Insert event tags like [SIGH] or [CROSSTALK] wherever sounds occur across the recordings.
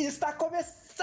Está começando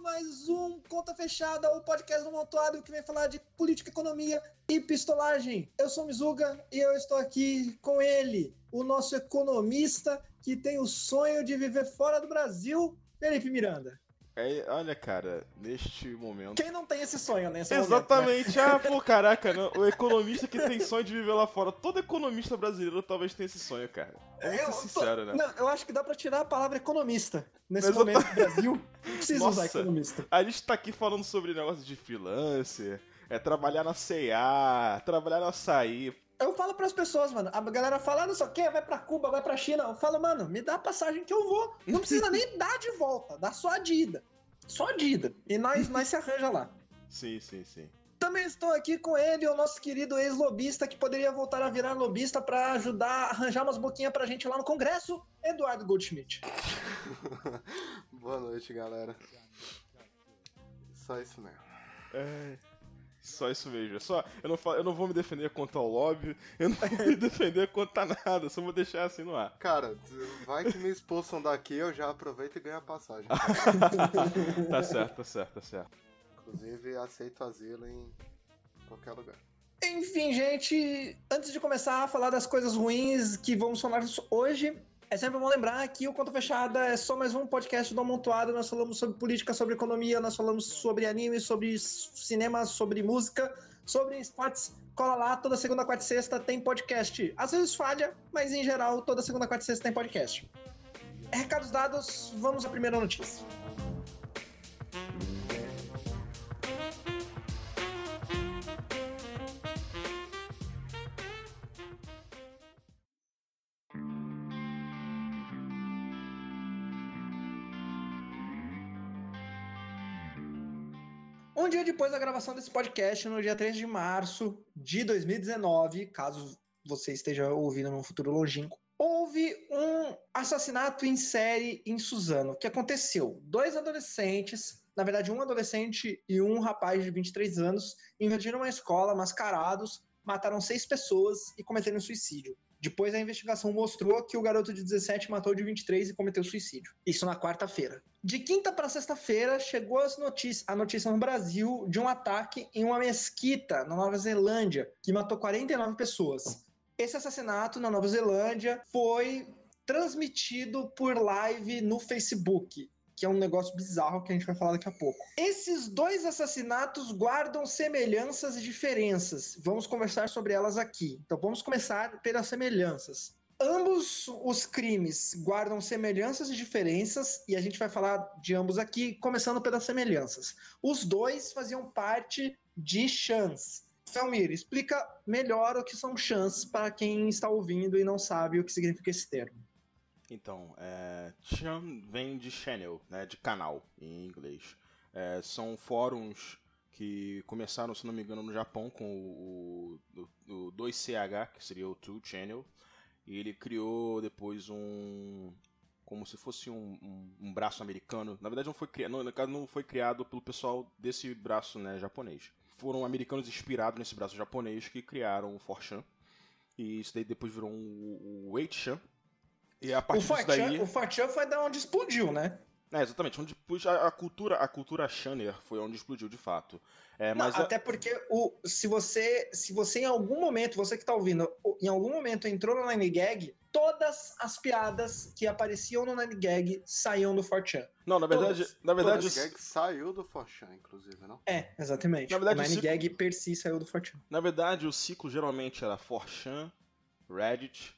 mais um Conta Fechada, o podcast do Montuado que vem falar de política, economia e pistolagem. Eu sou Mizuga e eu estou aqui com ele, o nosso economista que tem o sonho de viver fora do Brasil, Felipe Miranda. É, olha, cara, neste momento. Quem não tem esse sonho, né? Exatamente. Momento, né? Ah, pô, caraca, não, o economista que tem sonho de viver lá fora. Todo economista brasileiro talvez tenha esse sonho, cara. Vamos eu, ser sincero, né? Não, eu acho que dá pra tirar a palavra economista nesse Exatamente. momento do Brasil. Não precisa Nossa, usar economista. A gente tá aqui falando sobre negócio de freelancer, é trabalhar na CA, trabalhar na açaí. Eu falo pras pessoas, mano. A galera fala, ah, não sei o quê, vai pra Cuba, vai pra China. Eu falo, mano, me dá a passagem que eu vou. Não precisa nem [LAUGHS] dar de volta, dá só a de ida. Só a de ida. E nós, nós se arranja lá. Sim, sim, sim. Também estou aqui com ele, o nosso querido ex-lobista, que poderia voltar a virar lobista para ajudar a arranjar umas boquinhas pra gente lá no Congresso, Eduardo Goldschmidt. [LAUGHS] Boa noite, galera. Só isso mesmo. É. Só isso mesmo. É só, eu, não falo, eu não vou me defender contra o lobby, eu não vou me [LAUGHS] defender contra nada, só vou deixar assim no ar. Cara, vai que me expulsam daqui, eu já aproveito e ganho a passagem. [LAUGHS] tá certo, tá certo, tá certo. Inclusive, aceito asilo em qualquer lugar. Enfim, gente, antes de começar a falar das coisas ruins que vamos falar hoje, é sempre bom lembrar que o Conta Fechada é só mais um podcast do Amontoado. Nós falamos sobre política, sobre economia, nós falamos sobre anime, sobre cinema, sobre música, sobre esportes. Cola lá, toda segunda, quarta e sexta tem podcast. Às vezes falha, mas em geral, toda segunda, quarta e sexta tem podcast. Recados dados, vamos à primeira notícia. Um dia depois da gravação desse podcast, no dia 3 de março de 2019, caso você esteja ouvindo num futuro longínquo, houve um assassinato em série em Suzano. O que aconteceu? Dois adolescentes, na verdade, um adolescente e um rapaz de 23 anos, invadiram uma escola mascarados, mataram seis pessoas e cometeram suicídio. Depois a investigação mostrou que o garoto de 17 matou de 23 e cometeu suicídio. Isso na quarta-feira. De quinta para sexta-feira chegou as notícias, a notícia no Brasil de um ataque em uma mesquita na Nova Zelândia que matou 49 pessoas. Esse assassinato na Nova Zelândia foi transmitido por live no Facebook que é um negócio bizarro que a gente vai falar daqui a pouco. Esses dois assassinatos guardam semelhanças e diferenças. Vamos conversar sobre elas aqui. Então vamos começar pelas semelhanças. Ambos os crimes guardam semelhanças e diferenças, e a gente vai falar de ambos aqui, começando pelas semelhanças. Os dois faziam parte de chans. Felmir, explica melhor o que são chans para quem está ouvindo e não sabe o que significa esse termo. Então, é, Chan vem de channel, né, de canal em inglês. É, são fóruns que começaram, se não me engano, no Japão com o, o, o 2CH, que seria o 2 Channel, e ele criou depois um. como se fosse um, um, um braço americano. Na verdade, não foi, criado, caso, não foi criado pelo pessoal desse braço né, japonês. Foram americanos inspirados nesse braço japonês que criaram o 4chan. E isso daí depois virou um, o 8chan, e a partir o disso daí... O Fortran foi da onde explodiu, né? É, exatamente. Onde a, a, cultura, a cultura Shanner foi onde explodiu de fato. É, Não, mas até a... porque o, se você se você em algum momento, você que está ouvindo, em algum momento entrou no Nine Gag, todas as piadas que apareciam no Nine Gag saíam do Fortran. Não, na verdade, todas, na verdade todas. o Nine Gag saiu do Fortran, inclusive, não? É, exatamente. Na verdade, o Nine ciclo... Gag per si saiu do Fortran. Na verdade, o ciclo geralmente era Fortran, Reddit,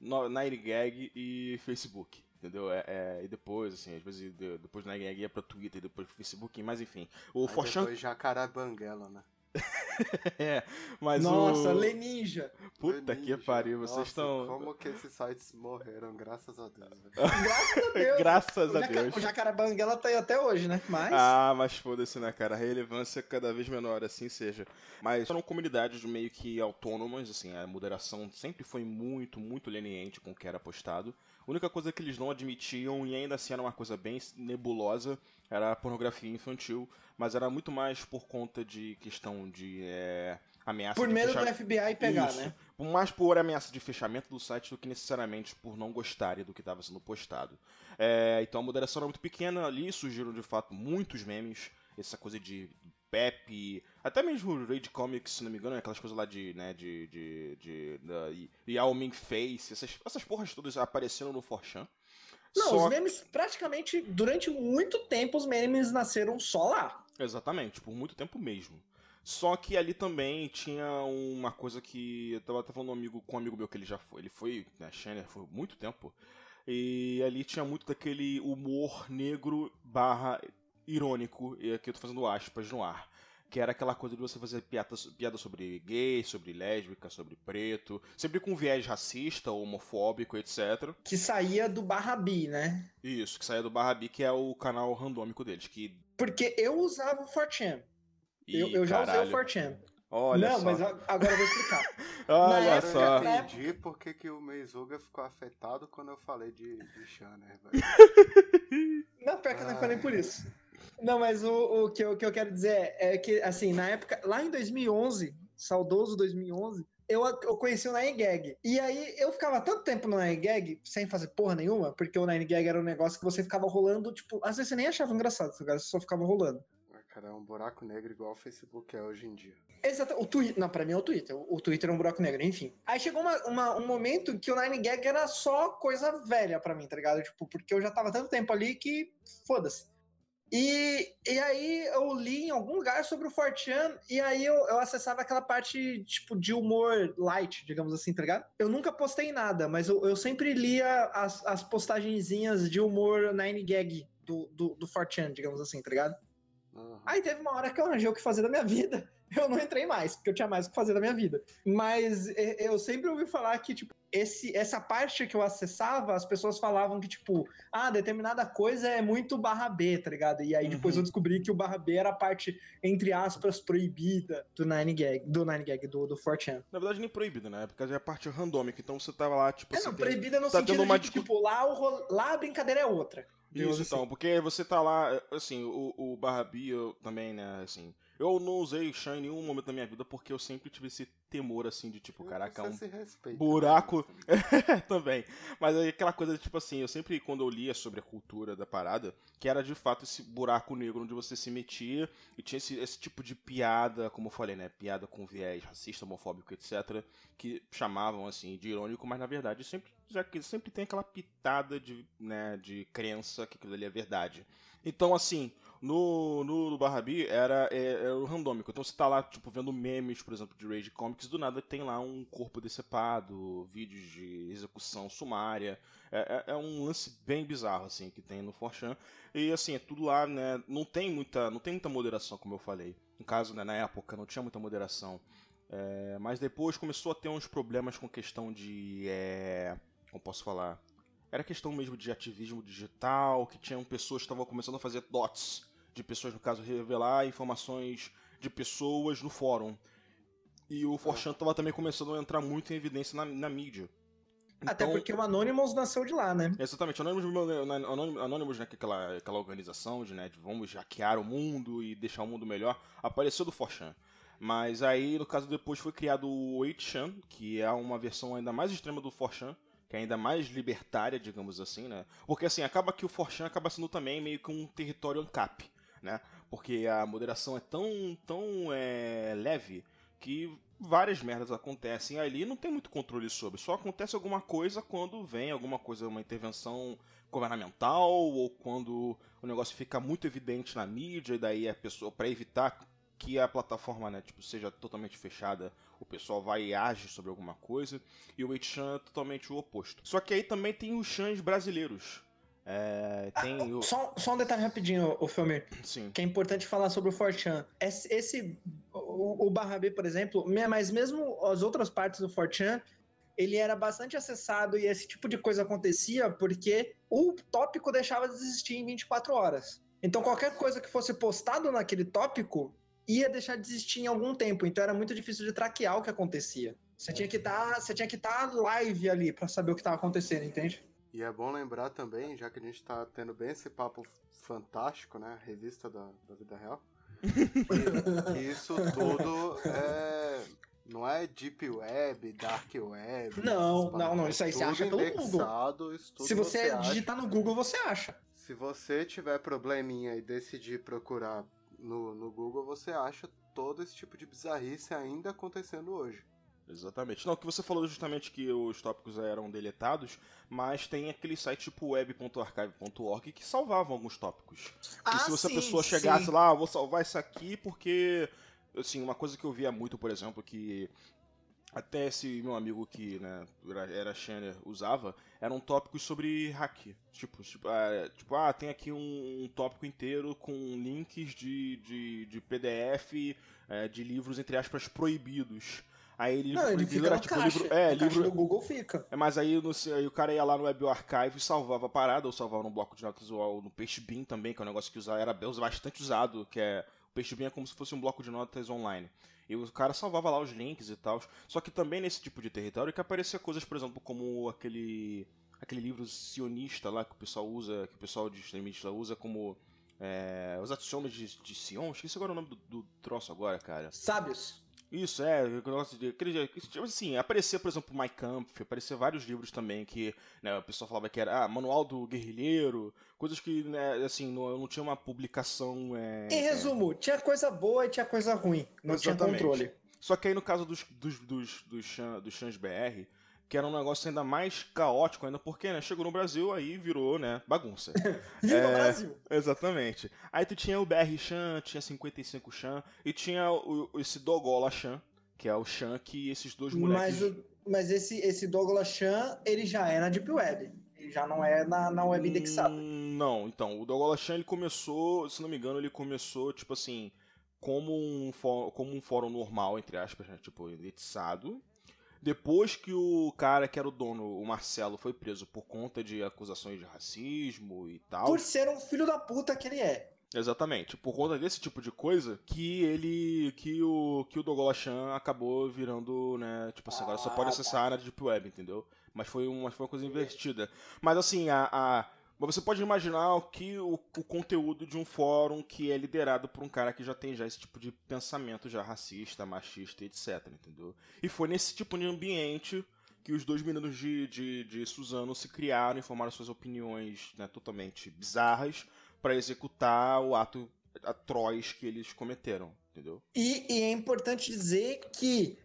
Nine Gag e Facebook. Entendeu? É, é, e depois, assim, às vezes depois do Nine Gag ia pra Twitter, depois pro Facebook, mas enfim. O Forchan... Depois Jacaré Banguela, né? [LAUGHS] é, mas Nossa, o... Leninja. Puta Leninja. que pariu, vocês Nossa, estão. Como que esses sites morreram, graças a Deus. graças a Deus. [LAUGHS] graças a Deus. O Jacarabanguela tá aí até hoje, né? Mas... Ah, mas foda-se, né, cara? A relevância é cada vez menor, assim seja. Mas foram comunidades meio que autônomas, assim, a moderação sempre foi muito, muito leniente com o que era postado. A única coisa que eles não admitiam, e ainda assim era uma coisa bem nebulosa, era pornografia infantil, mas era muito mais por conta de questão de é, ameaça Por medo fechar... do FBI pegar, Isso. né? mais por ameaça de fechamento do site do que necessariamente por não gostarem do que estava sendo postado. É, então a moderação era muito pequena, ali surgiram de fato muitos memes, essa coisa de Pepe, até mesmo o Raid Comics, se não me engano, é aquelas coisas lá de, né, de, de, de, de Yao Ming Face, essas, essas porras todas apareceram no Forchan. Não, só... os memes, praticamente, durante muito tempo, os memes nasceram só lá. Exatamente, por muito tempo mesmo. Só que ali também tinha uma coisa que eu tava até falando um amigo, com um amigo meu que ele já foi, ele foi, né, Shanner, foi muito tempo. E ali tinha muito daquele humor negro barra irônico, e aqui eu tô fazendo aspas no ar. Que era aquela coisa de você fazer piada, piada sobre gay, sobre lésbica, sobre preto, sempre com viés racista, homofóbico, etc. Que saía do Barrabi, né? Isso, que saía do Barrabi, que é o canal randômico deles. Que... Porque eu usava o 4chan. Eu, eu já usei o 4chan. Olha não, só. mas agora eu vou explicar. [LAUGHS] Olha época, só. Eu entendi por que, que o Meizuga ficou afetado quando eu falei de, de Shanner, velho. Não, pior que eu não falei por isso. Não, mas o, o, que, eu, o que eu quero dizer é que, assim, na época, lá em 2011, saudoso 2011, eu, eu conheci o Nine Gag. E aí eu ficava tanto tempo no Nine Gag sem fazer porra nenhuma, porque o Nine Gag era um negócio que você ficava rolando, tipo, às vezes você nem achava engraçado, você só ficava rolando. Cara, é um buraco negro igual o Facebook é hoje em dia. Exato. O Twitter. Não, pra mim é o Twitter. O Twitter é um buraco negro, enfim. Aí chegou uma, uma, um momento que o Nine Gag era só coisa velha pra mim, tá ligado? Tipo, porque eu já tava tanto tempo ali que foda-se. E, e aí eu li em algum lugar sobre o Fortean e aí eu, eu acessava aquela parte, tipo, de humor light, digamos assim, tá ligado? Eu nunca postei nada, mas eu, eu sempre lia as, as postagenzinhas de humor Nine Gag do, do, do Fortean, digamos assim, tá ligado? Uhum. Aí teve uma hora que eu arranjei o que fazer da minha [LAUGHS] vida. Eu não entrei mais, porque eu tinha mais o que fazer da minha vida. Mas eu sempre ouvi falar que, tipo, esse, essa parte que eu acessava, as pessoas falavam que, tipo, ah, determinada coisa é muito barra B, tá ligado? E aí depois uhum. eu descobri que o barra B era a parte, entre aspas, proibida do Nine Gag, do Nine Gag, do, do 4chan. Na verdade, nem proibida, né? Porque é a parte randômica, então você tava lá, tipo é, assim. Não, proibida no tá sentido uma de, tipo, lá, o, lá a brincadeira é outra. Isso, então, assim. porque você tá lá, assim, o, o Barra B eu, também, né, assim, eu não usei Shan em nenhum momento da minha vida porque eu sempre tive esse temor, assim, de tipo, caraca, um respeita, buraco. Né? [LAUGHS] também. Mas aí aquela coisa, de, tipo assim, eu sempre, quando eu lia sobre a cultura da parada, que era de fato esse buraco negro onde você se metia e tinha esse, esse tipo de piada, como eu falei, né, piada com viés racista, homofóbico, etc., que chamavam, assim, de irônico, mas na verdade sempre, já que sempre tem aquela pitada de, né, de crença que aquilo ali é verdade. Então, assim, no, no, no Barrabi era, é, era o randômico. Então você tá lá, tipo, vendo memes, por exemplo, de Rage Comics, do nada tem lá um corpo decepado, vídeos de execução sumária. É, é, é um lance bem bizarro, assim, que tem no Forchan. E assim, é tudo lá, né? Não tem muita, não tem muita moderação, como eu falei. No caso, né, na época, não tinha muita moderação. É, mas depois começou a ter uns problemas com questão de. É, como posso falar? Era questão mesmo de ativismo digital, que tinham pessoas que estavam começando a fazer dots de pessoas, no caso, revelar informações de pessoas no fórum. E o Forchan estava também começando a entrar muito em evidência na, na mídia. Então, Até porque o Anonymous nasceu de lá, né? Exatamente, Anonymous, Anonymous, né, que aquela, aquela organização de, né, de vamos hackear o mundo e deixar o mundo melhor, apareceu do Forchan. Mas aí, no caso, depois foi criado o 8chan, que é uma versão ainda mais extrema do Forchan, que é ainda mais libertária, digamos assim, né? Porque assim, acaba que o Forchan acaba sendo também meio que um território ANCAP né? Porque a moderação é tão, tão é, leve que várias merdas acontecem ali não tem muito controle sobre. Só acontece alguma coisa quando vem alguma coisa, uma intervenção governamental ou quando o negócio fica muito evidente na mídia e daí a pessoa para evitar que a plataforma né, tipo, seja totalmente fechada, o pessoal vai e age sobre alguma coisa, e o 8chan é totalmente o oposto. Só que aí também tem os chans brasileiros, é, tem ah, o... só, só um detalhe rapidinho, o filme. Sim. Que é importante falar sobre o Forchan. Esse, esse o, o Barra B, por exemplo, mas mesmo as outras partes do Forchan, ele era bastante acessado e esse tipo de coisa acontecia porque o tópico deixava de existir em 24 horas. Então qualquer coisa que fosse postado naquele tópico ia deixar de existir em algum tempo. Então era muito difícil de traquear o que acontecia. Você tinha que estar, tá, você tinha que estar tá live ali para saber o que estava acontecendo, entende? E é bom lembrar também, já que a gente tá tendo bem esse papo fantástico, né? Revista da, da vida real. [LAUGHS] que, isso tudo é, Não é Deep Web, Dark Web. Não, não, não. Isso aí você acha pelo Google. Se você, você digitar acha. no Google, você acha. Se você tiver probleminha e decidir procurar no, no Google, você acha todo esse tipo de bizarrice ainda acontecendo hoje. Exatamente. Não, o que você falou justamente que os tópicos eram deletados, mas tem aquele site tipo web.archive.org que salvavam alguns tópicos. Ah, e se você sim, a pessoa sim. chegasse lá, ah, vou salvar isso aqui porque assim, uma coisa que eu via muito, por exemplo, que até esse meu amigo que né, era- Shanner usava, eram tópicos sobre hack. Tipo, tipo, ah, tipo, ah, tem aqui um, um tópico inteiro com links de, de, de PDF eh, de livros, entre aspas, proibidos. Aí livro Não, ele fica era tipo caixa. livro. É, livro. do Google fica. É, mas aí, no, aí o cara ia lá no Web Archive e salvava a parada, ou salvava no bloco de notas ou no Pastebin também, que é um negócio que usa, era bastante usado, que é. O Pastebin é como se fosse um bloco de notas online. E o cara salvava lá os links e tal. Só que também nesse tipo de território que aparecia coisas, por exemplo, como aquele. aquele livro sionista lá que o pessoal usa, que o pessoal de extremista usa como. É, os axiomas de, de Sion, esqueci agora o nome do, do troço agora, cara. Sábios. Isso, é, negócio de. Tipo assim, aparecia, por exemplo, My Camp, aparecia vários livros também que né, o pessoal falava que era ah, Manual do Guerrilheiro, coisas que, né, assim, não, não tinha uma publicação. É, Em resumo, tinha coisa boa e tinha coisa ruim. Não Exatamente. tinha controle. Só que aí no caso dos, dos, dos, dos, dos Chans BR, que era um negócio ainda mais caótico ainda, porque, né, chegou no Brasil, aí virou, né, bagunça. [LAUGHS] No É. Brasil. Exatamente. Aí tu tinha o BR Chan, tinha 55 Chan, e tinha o, esse Dogola Chan, que é o Chan que esses dois moleques... Mas, o- mas esse, esse Douglas Chan, ele já é na Deep Web. Ele já não é na, na web indexada. Hum, Não, então, o Dogola Chan ele começou, se não me engano, ele começou, tipo assim, como um, como um fórum normal, entre aspas, né? Tipo, indexado. Depois que o cara que era o dono, o Marcelo, foi preso por conta de acusações de racismo e tal. Por ser um filho da puta que ele é. Exatamente. Por conta desse tipo de coisa que ele. que o. que o Dogola Chan acabou virando, né? Tipo assim, agora só Ah, pode acessar a área de Deep Web, entendeu? Mas foi uma, foi uma coisa invertida. Mas assim, a. a- mas você pode imaginar que o, o conteúdo de um fórum que é liderado por um cara que já tem já esse tipo de pensamento já racista, machista, etc, entendeu? E foi nesse tipo de ambiente que os dois meninos de, de, de Suzano se criaram e formaram suas opiniões né, totalmente bizarras para executar o ato atroz que eles cometeram, entendeu? E, e é importante dizer que.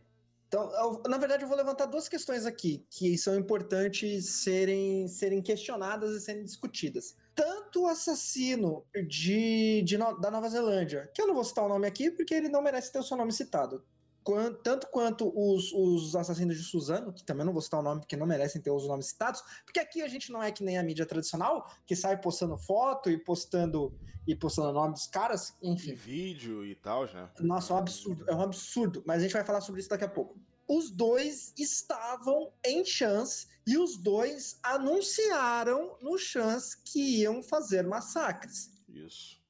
Então, eu- na verdade, eu vou levantar duas questões aqui que são importantes serem, serem questionadas e serem discutidas. Tanto o assassino de, de da Nova Zelândia, que eu não vou citar o nome aqui porque ele não merece ter o seu nome citado. Quan- tanto quanto os, os assassinos de Suzano, que também não vou citar o nome porque não merecem ter os nomes citados, porque aqui a gente não é que nem a mídia tradicional, que sai postando foto e postando e postando o nome dos caras, E enfim. vídeo e tal, né? Nossa, é um absurdo, é um absurdo, mas a gente vai falar sobre isso daqui a pouco. Os dois estavam em chance e os dois anunciaram no chance que iam fazer massacres. Isso.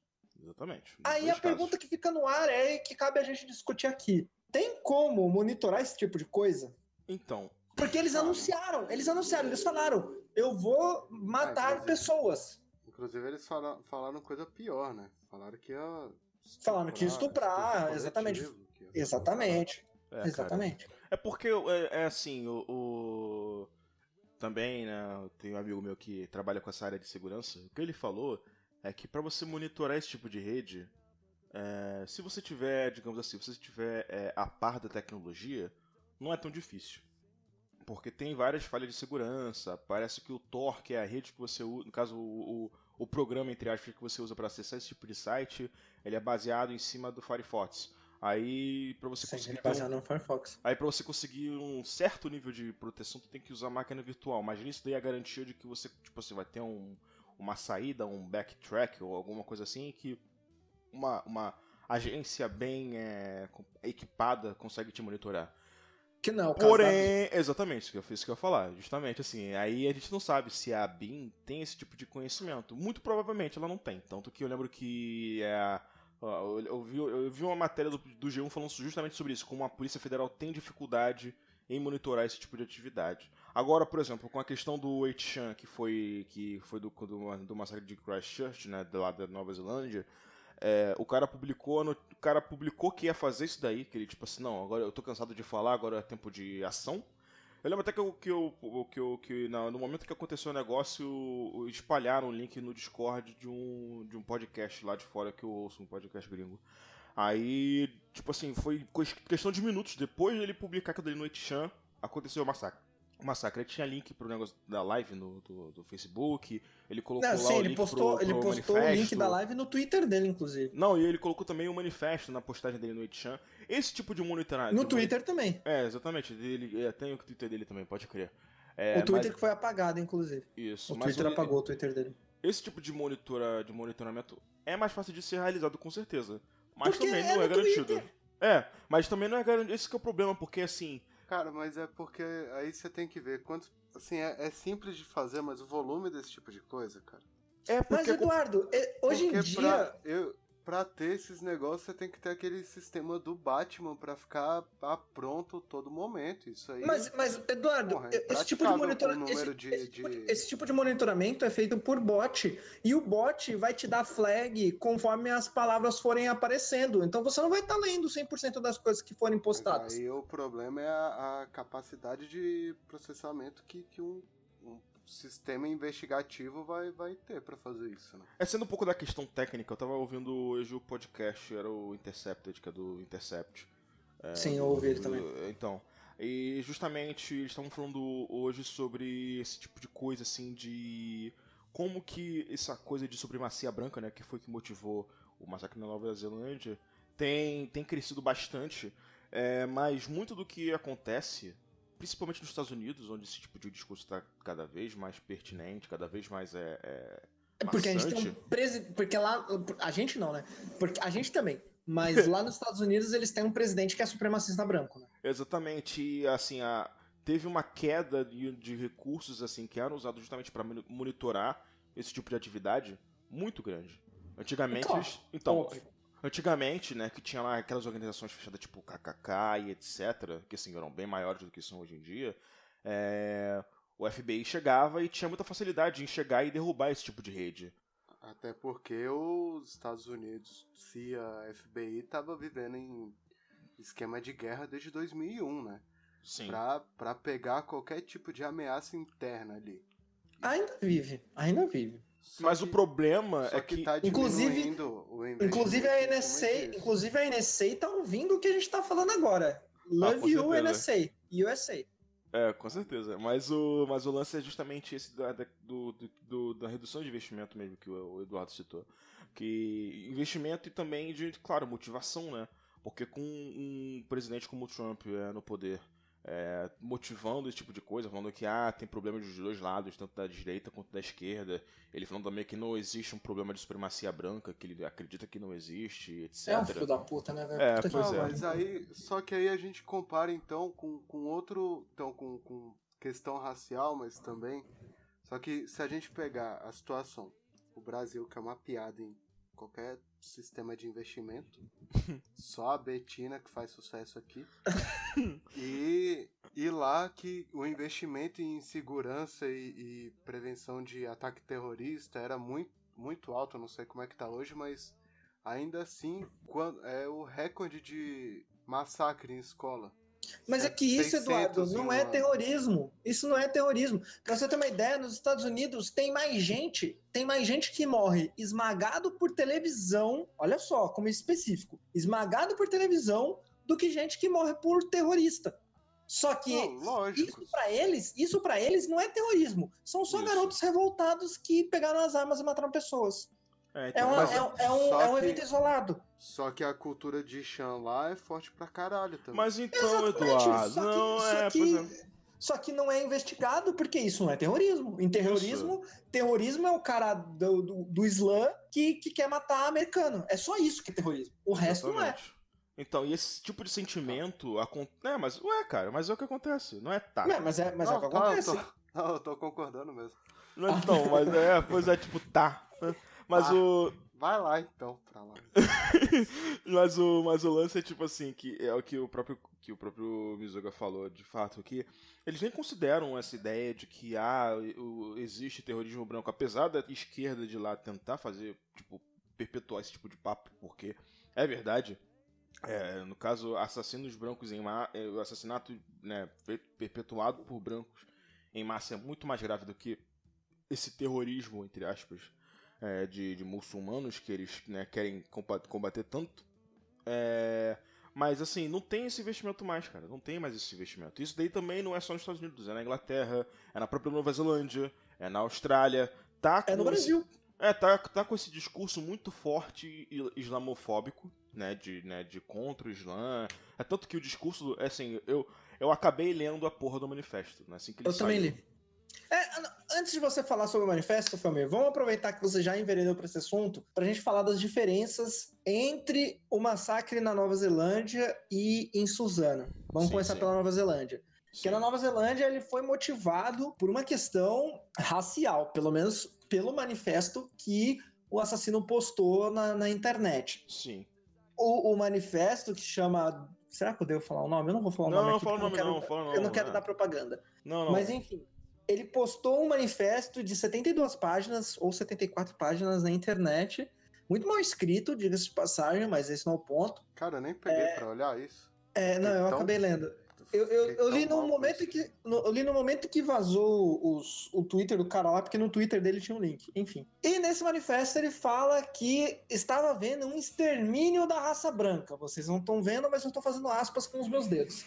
Exatamente. Aí a pergunta casos. que fica no ar é que cabe a gente discutir aqui. Tem como monitorar esse tipo de coisa? Então, Porque eles Cara. anunciaram, eles anunciaram, eles falaram, eu vou matar Ah, pessoas. Inclusive eles fala- falaram coisa pior, né? Falaram que ia. Falaram que ia estuprar, exatamente. que ia- Exatamente, é, cara, exatamente. É porque é, é assim, o, o- também, né, tenho um amigo meu que trabalha com essa área de segurança. O que ele falou é que para você monitorar esse tipo de rede, é, se você tiver, digamos assim, se você tiver é, a par da tecnologia, não é tão difícil. Porque tem várias falhas de segurança. Parece que o Tor, que é a rede que você usa, no caso, o, o, o programa, entre aspas, que você usa para acessar esse tipo de site, ele é baseado em cima do Firefox. Aí, para você Sim, conseguir é ter um- baseado no Firefox. Aí pra você conseguir um certo nível de proteção, tu tem que usar máquina virtual. Mas isso daí é a garantia de que você, tipo, você vai ter um, uma saída, um backtrack ou alguma coisa assim que uma, uma agência bem é, equipada consegue te monitorar. Que não, Porém, exatamente, isso que eu fiz que eu ia falar, justamente assim, aí a gente não sabe se a BIM tem esse tipo de conhecimento. Muito provavelmente ela não tem. Tanto que eu lembro que é, eu, eu vi, eu vi uma matéria do, do G1 falando justamente sobre isso, como a Polícia Federal tem dificuldade em monitorar esse tipo de atividade. Agora, por exemplo, com a questão do 8chan, que foi, que foi do, do, do massacre de Christchurch, né, lá da Nova Zelândia, é, o cara publicou, no, o cara publicou que ia fazer isso daí, que ele tipo assim, não, agora eu tô cansado de falar, agora é tempo de ação. Eu lembro até que, eu, que, eu, que, eu, que no momento que aconteceu o negócio, espalharam o link no Discord de um, de um podcast lá de fora que eu ouço, um podcast gringo. Aí, tipo assim, foi questão de minutos depois dele publicar aquilo ali no Etchan, aconteceu o massacre. O massacre. Ele tinha link pro negócio da live no, do, do Facebook, ele colocou Não, lá sim, o ele link postou, pro, ele pro postou o manifesto. link da live no Twitter dele, inclusive. Não, e ele colocou também o manifesto na postagem dele no Etchan. Esse tipo de monitoramento. No Twitter também. É, exatamente. Ele, é, tem o Twitter dele também, pode crer. É, o Twitter mas- que foi apagado, inclusive. Isso, O Twitter apagou o Twitter dele. Esse tipo de, monitora, de monitoramento é mais fácil de ser realizado, com certeza. Mas Porque também é não é garantido. Twitter. É, mas também não é garantido. Esse que é o problema, porque assim. Cara, mas é porque aí você tem que ver quantos. Assim, é, é simples de fazer, mas o volume desse tipo de coisa, cara. É Mas. Eduardo, é- hoje em dia. Pra, eu, pra ter esses negócios, você tem que ter aquele sistema do Batman pra ficar a pronto todo momento. Isso aí. Mas, mas Eduardo, Porra, é esse, tipo de monitora- esse, de- esse tipo de- esse tipo de monitoramento é feito por bot. E o bot vai te dar flag conforme as palavras forem aparecendo. Então você não vai estar lendo 100% das coisas que forem Mas postadas. Aí o problema é a, a capacidade de processamento que, que um sistema investigativo vai, vai ter pra fazer isso, né? É sendo um pouco da questão técnica, eu tava ouvindo hoje o podcast, era o Intercepted, que é do Intercept. É, Sim, eu ouvi ele também. Então. E justamente eles estavam falando hoje sobre esse tipo de coisa, assim, de como que essa coisa de supremacia branca, né, que foi que motivou o massacre na Nova Zelândia, tem, tem crescido bastante. É, mas muito do que acontece, principalmente nos Estados Unidos, onde esse tipo de discurso está cada vez mais pertinente, cada vez mais é- é É porque a gente tem um presidente. Porque lá. A gente não, né? Porque a gente também. Mas lá nos Estados Unidos eles têm um presidente que é supremacista branco, né? Exatamente, e assim, a, teve uma queda de, de recursos assim que eram usados justamente para monitorar esse tipo de atividade muito grande. Antigamente, Claro, eles- então, Óbvio. Antigamente, né, que tinha lá aquelas organizações fechadas tipo KKK e etc, que assim eram bem maiores do que são hoje em dia, é, o FBI chegava e tinha muita facilidade em chegar e derrubar esse tipo de rede. Até porque os Estados Unidos, se a FBI tava vivendo em esquema de guerra desde 2001, né? Sim. Pra, pra pegar qualquer tipo de ameaça interna ali. Ainda vive, ainda vive. Mas que- o problema é que, tá Inclusive- diminuindo o investimento Inclusive a NSA, inclusive a NSA tá ouvindo o que a gente tá falando agora. Love Ah, you. NSA. USA. É, com certeza. Mas o, mas o lance é justamente esse da, da- do, do- do- da redução de investimento mesmo que o, o Eduardo citou. Que investimento e também de, claro, motivação, né? Porque com um presidente como o Trump é, no poder, é, motivando esse tipo de coisa, falando que ah, tem problema dos dois lados, tanto da direita quanto da esquerda. Ele falando também que não existe um problema de supremacia branca, que ele acredita que não existe, etc. É um filho da puta, né, velho? É, Puta que pois Não, é. mas aí, só que aí a gente compara então com, com outro, então com, com questão racial, mas também, só que se a gente pegar a situação, o Brasil que é uma piada em qualquer sistema de investimento, [LAUGHS] só a Betina que faz sucesso aqui, [LAUGHS] e, e lá que o investimento em segurança e, e prevenção de ataque terrorista era muito, muito alto, não sei como é que tá hoje, mas ainda assim, quando, é o recorde de massacre em escola. Mas é que isso, 600 Eduardo, não é terrorismo. Isso não é terrorismo. Pra você ter uma ideia, nos Estados Unidos tem mais gente, tem mais gente que morre esmagado por televisão, olha só, como específico, esmagado por televisão do que gente que morre por terrorista. Só que Não, isso pra eles, isso para eles não é terrorismo. São só Isso. garotos revoltados que pegaram as armas e mataram pessoas. É, É, então, uma- mas- é um- é um, é um que- evento isolado. Só que a cultura de Shan lá é forte pra caralho também. mas então, Exatamente, Eduardo, só que- não só é, que- é. Só que não é investigado porque isso não é terrorismo. Em terrorismo, terrorismo é o cara do, do, do Islã que, que quer matar americano. É só isso que é terrorismo. O resto não é. Exatamente. Então, e esse tipo de sentimento acontece. É, mas, ué, cara, mas é o que acontece, não é tá. Não, mas é, mas é o não, que tá, acontece. eu tô, [LAUGHS] não, eu tô concordando mesmo. Não, então, mas é, pois é, tipo, tá. Mas Ah. o. Vai lá então, pra lá. [LAUGHS] mas o. Mas o lance é tipo assim, que é o que o próprio. Que o próprio Mizuga falou, de fato, que eles nem consideram essa ideia de que ah, o- existe terrorismo branco, apesar da esquerda de lá tentar fazer, tipo, perpetuar esse tipo de papo, porque é verdade. É, no caso, assassinos brancos em massa, é, o assassinato né, perpetuado por brancos em massa é muito mais grave do que esse terrorismo, entre aspas, é, de, de, muçulmanos que eles né, querem combater, tanto. É, mas assim, não tem esse investimento mais, cara. Não tem mais esse investimento. Isso daí também não é só nos Estados Unidos, é na Inglaterra, é na própria Nova Zelândia, é na Austrália. Tá é no Brasil. Esse, é, tá, tá com esse discurso muito forte islamofóbico, né? De, né, de contra o Islã. É tanto que o discurso, assim, eu, eu acabei lendo a porra do manifesto, né? Assim que ele eu saiu. também li. É, antes de você falar sobre o manifesto, Famir, vamos aproveitar que você já enveredou para esse assunto para a gente falar das diferenças entre o massacre na Nova Zelândia e em Suzano. Vamos sim, começar sim. pela Nova Zelândia. Sim. Porque na Nova Zelândia ele foi motivado por uma questão racial, pelo menos pelo manifesto que o assassino postou na, na internet. Sim. O, o, manifesto que chama. Será que eu devo falar o nome? Eu não vou falar o não, nome. Não, aqui, fala o nome, não, não, fala não. Eu não quero dar propaganda. Não, não. Mas enfim, ele postou um manifesto de 72 páginas ou 74 páginas na internet. Muito mal escrito, diga-se de passagem, mas esse não é o ponto. Cara, eu nem peguei é... pra olhar isso. É, não, eu acabei lendo. Eu, eu, eu li no momento que no, eu li no momento que vazou os, o Twitter do cara lá, porque no Twitter dele tinha um link. Enfim. E nesse manifesto ele fala que estava havendo um extermínio da raça branca. Vocês não estão vendo, mas eu estou fazendo aspas com os meus dedos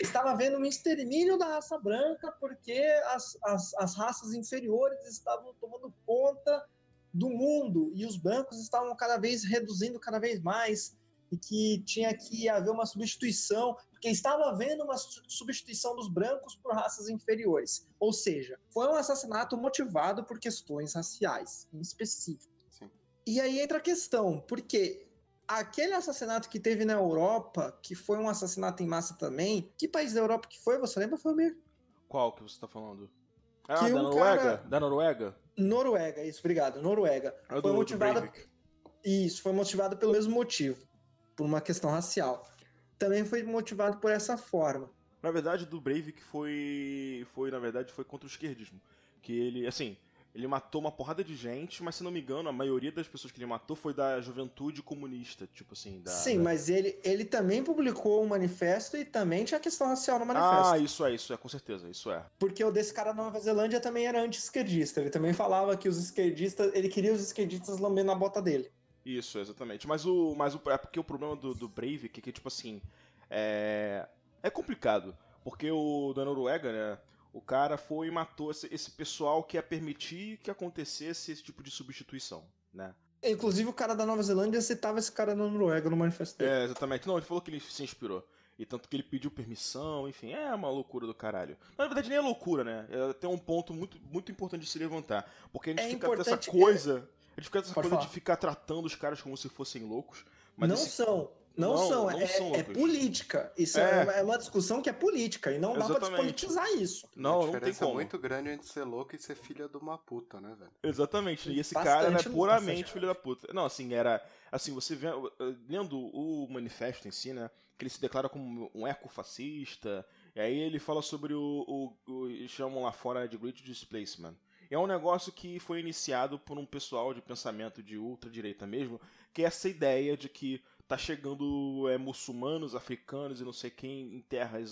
estava havendo um extermínio da raça branca porque as, as, as raças inferiores estavam tomando conta do mundo e os brancos estavam cada vez reduzindo cada vez mais e que tinha que haver uma substituição, porque estava havendo uma substituição dos brancos por raças inferiores. Ou seja, foi um assassinato motivado por questões raciais, em específico. Sim. E aí entra a questão, porque aquele assassinato que teve na Europa, que foi um assassinato em massa também, que país da Europa que foi? Você lembra, Famir? Qual que você está falando? Ah, que da Noruega? Cara... Da Noruega? Noruega, isso, obrigado. Noruega. É foi motivado. Isso, foi motivado pelo mesmo motivo, por uma questão racial. Também foi motivado por essa forma. Na verdade, do Breivik foi foi na verdade foi contra o esquerdismo, que ele, assim, ele matou uma porrada de gente, mas se não me engano, a maioria das pessoas que ele matou foi da juventude comunista, tipo assim. Da, Sim, da... mas ele, ele também publicou um manifesto e também tinha questão racial no manifesto. Ah, isso é, isso é, com certeza, isso é. Porque o desse cara da Nova Zelândia também era anti-esquerdista. Ele também falava que os esquerdistas. Ele queria os esquerdistas lambendo a bota dele. Isso, exatamente. Mas o. Mas o, é porque o problema do, do Brave, que, que tipo assim. É. É complicado. Porque o da Noruega, né? O cara foi e matou esse, pessoal que ia permitir que acontecesse esse tipo de substituição, né? Inclusive o cara da Nova Zelândia citava esse cara na Noruega no manifesto. É, exatamente. Não, ele falou que ele se inspirou. E tanto que ele pediu permissão, enfim, é uma loucura do caralho. Na verdade, nem é loucura, né? É, tem um ponto muito, muito importante de se levantar. Porque a gente é fica dessa coisa. A gente fica dessa Pode coisa falar. de ficar tratando os caras como se fossem loucos. Mas não esse... são. Não, não são, não é, são é, política. Isso é. é. uma discussão que é política e não Exatamente. dá pra despolitizar isso. Não, não tem como. é muito grande entre ser louco e ser filha de uma puta, né, velho? Exatamente. E esse Bastante cara era puramente filho da puta. Não, assim, era. Assim, você vê. Lendo o manifesto em si, né? Que ele se declara como um ecofascista. E aí ele fala sobre o. o, o chamam lá fora de Great Displacement. É um negócio que foi iniciado por um pessoal de pensamento de ultradireita mesmo, que é essa ideia de que tá chegando é, muçulmanos, africanos e não sei quem em terras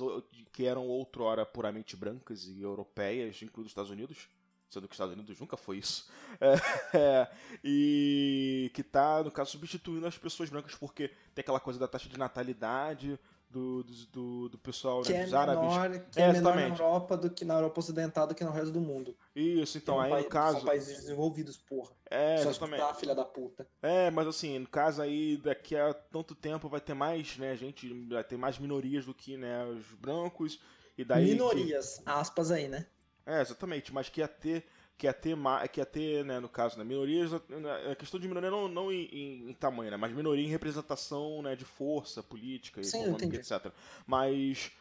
que eram outrora puramente brancas e europeias, incluindo os Estados Unidos, sendo que os Estados Unidos nunca foi isso, [LAUGHS] é, é, e que tá, no caso, substituindo as pessoas brancas, porque tem aquela coisa da taxa de natalidade, do, do, do pessoal que né, é dos menor, árabes. Que é, é menor na Europa do que na Europa Ocidental do que no resto do mundo. Isso, então, aí país, no caso. São países desenvolvidos, porra. É, Só exatamente. Escutar, filha da puta. É, mas assim, no caso aí, daqui a tanto tempo vai ter mais, né, gente, vai ter mais minorias do que, né, os brancos. E daí. Minorias, que... aspas aí, né? É, exatamente, mas que ia ter que ia ter, que ia ter né, no caso, né, minorias, a questão de minoria não, não em, em, tamanho, né, mas minoria em representação né, de força política Sim, econômica, etc. Mas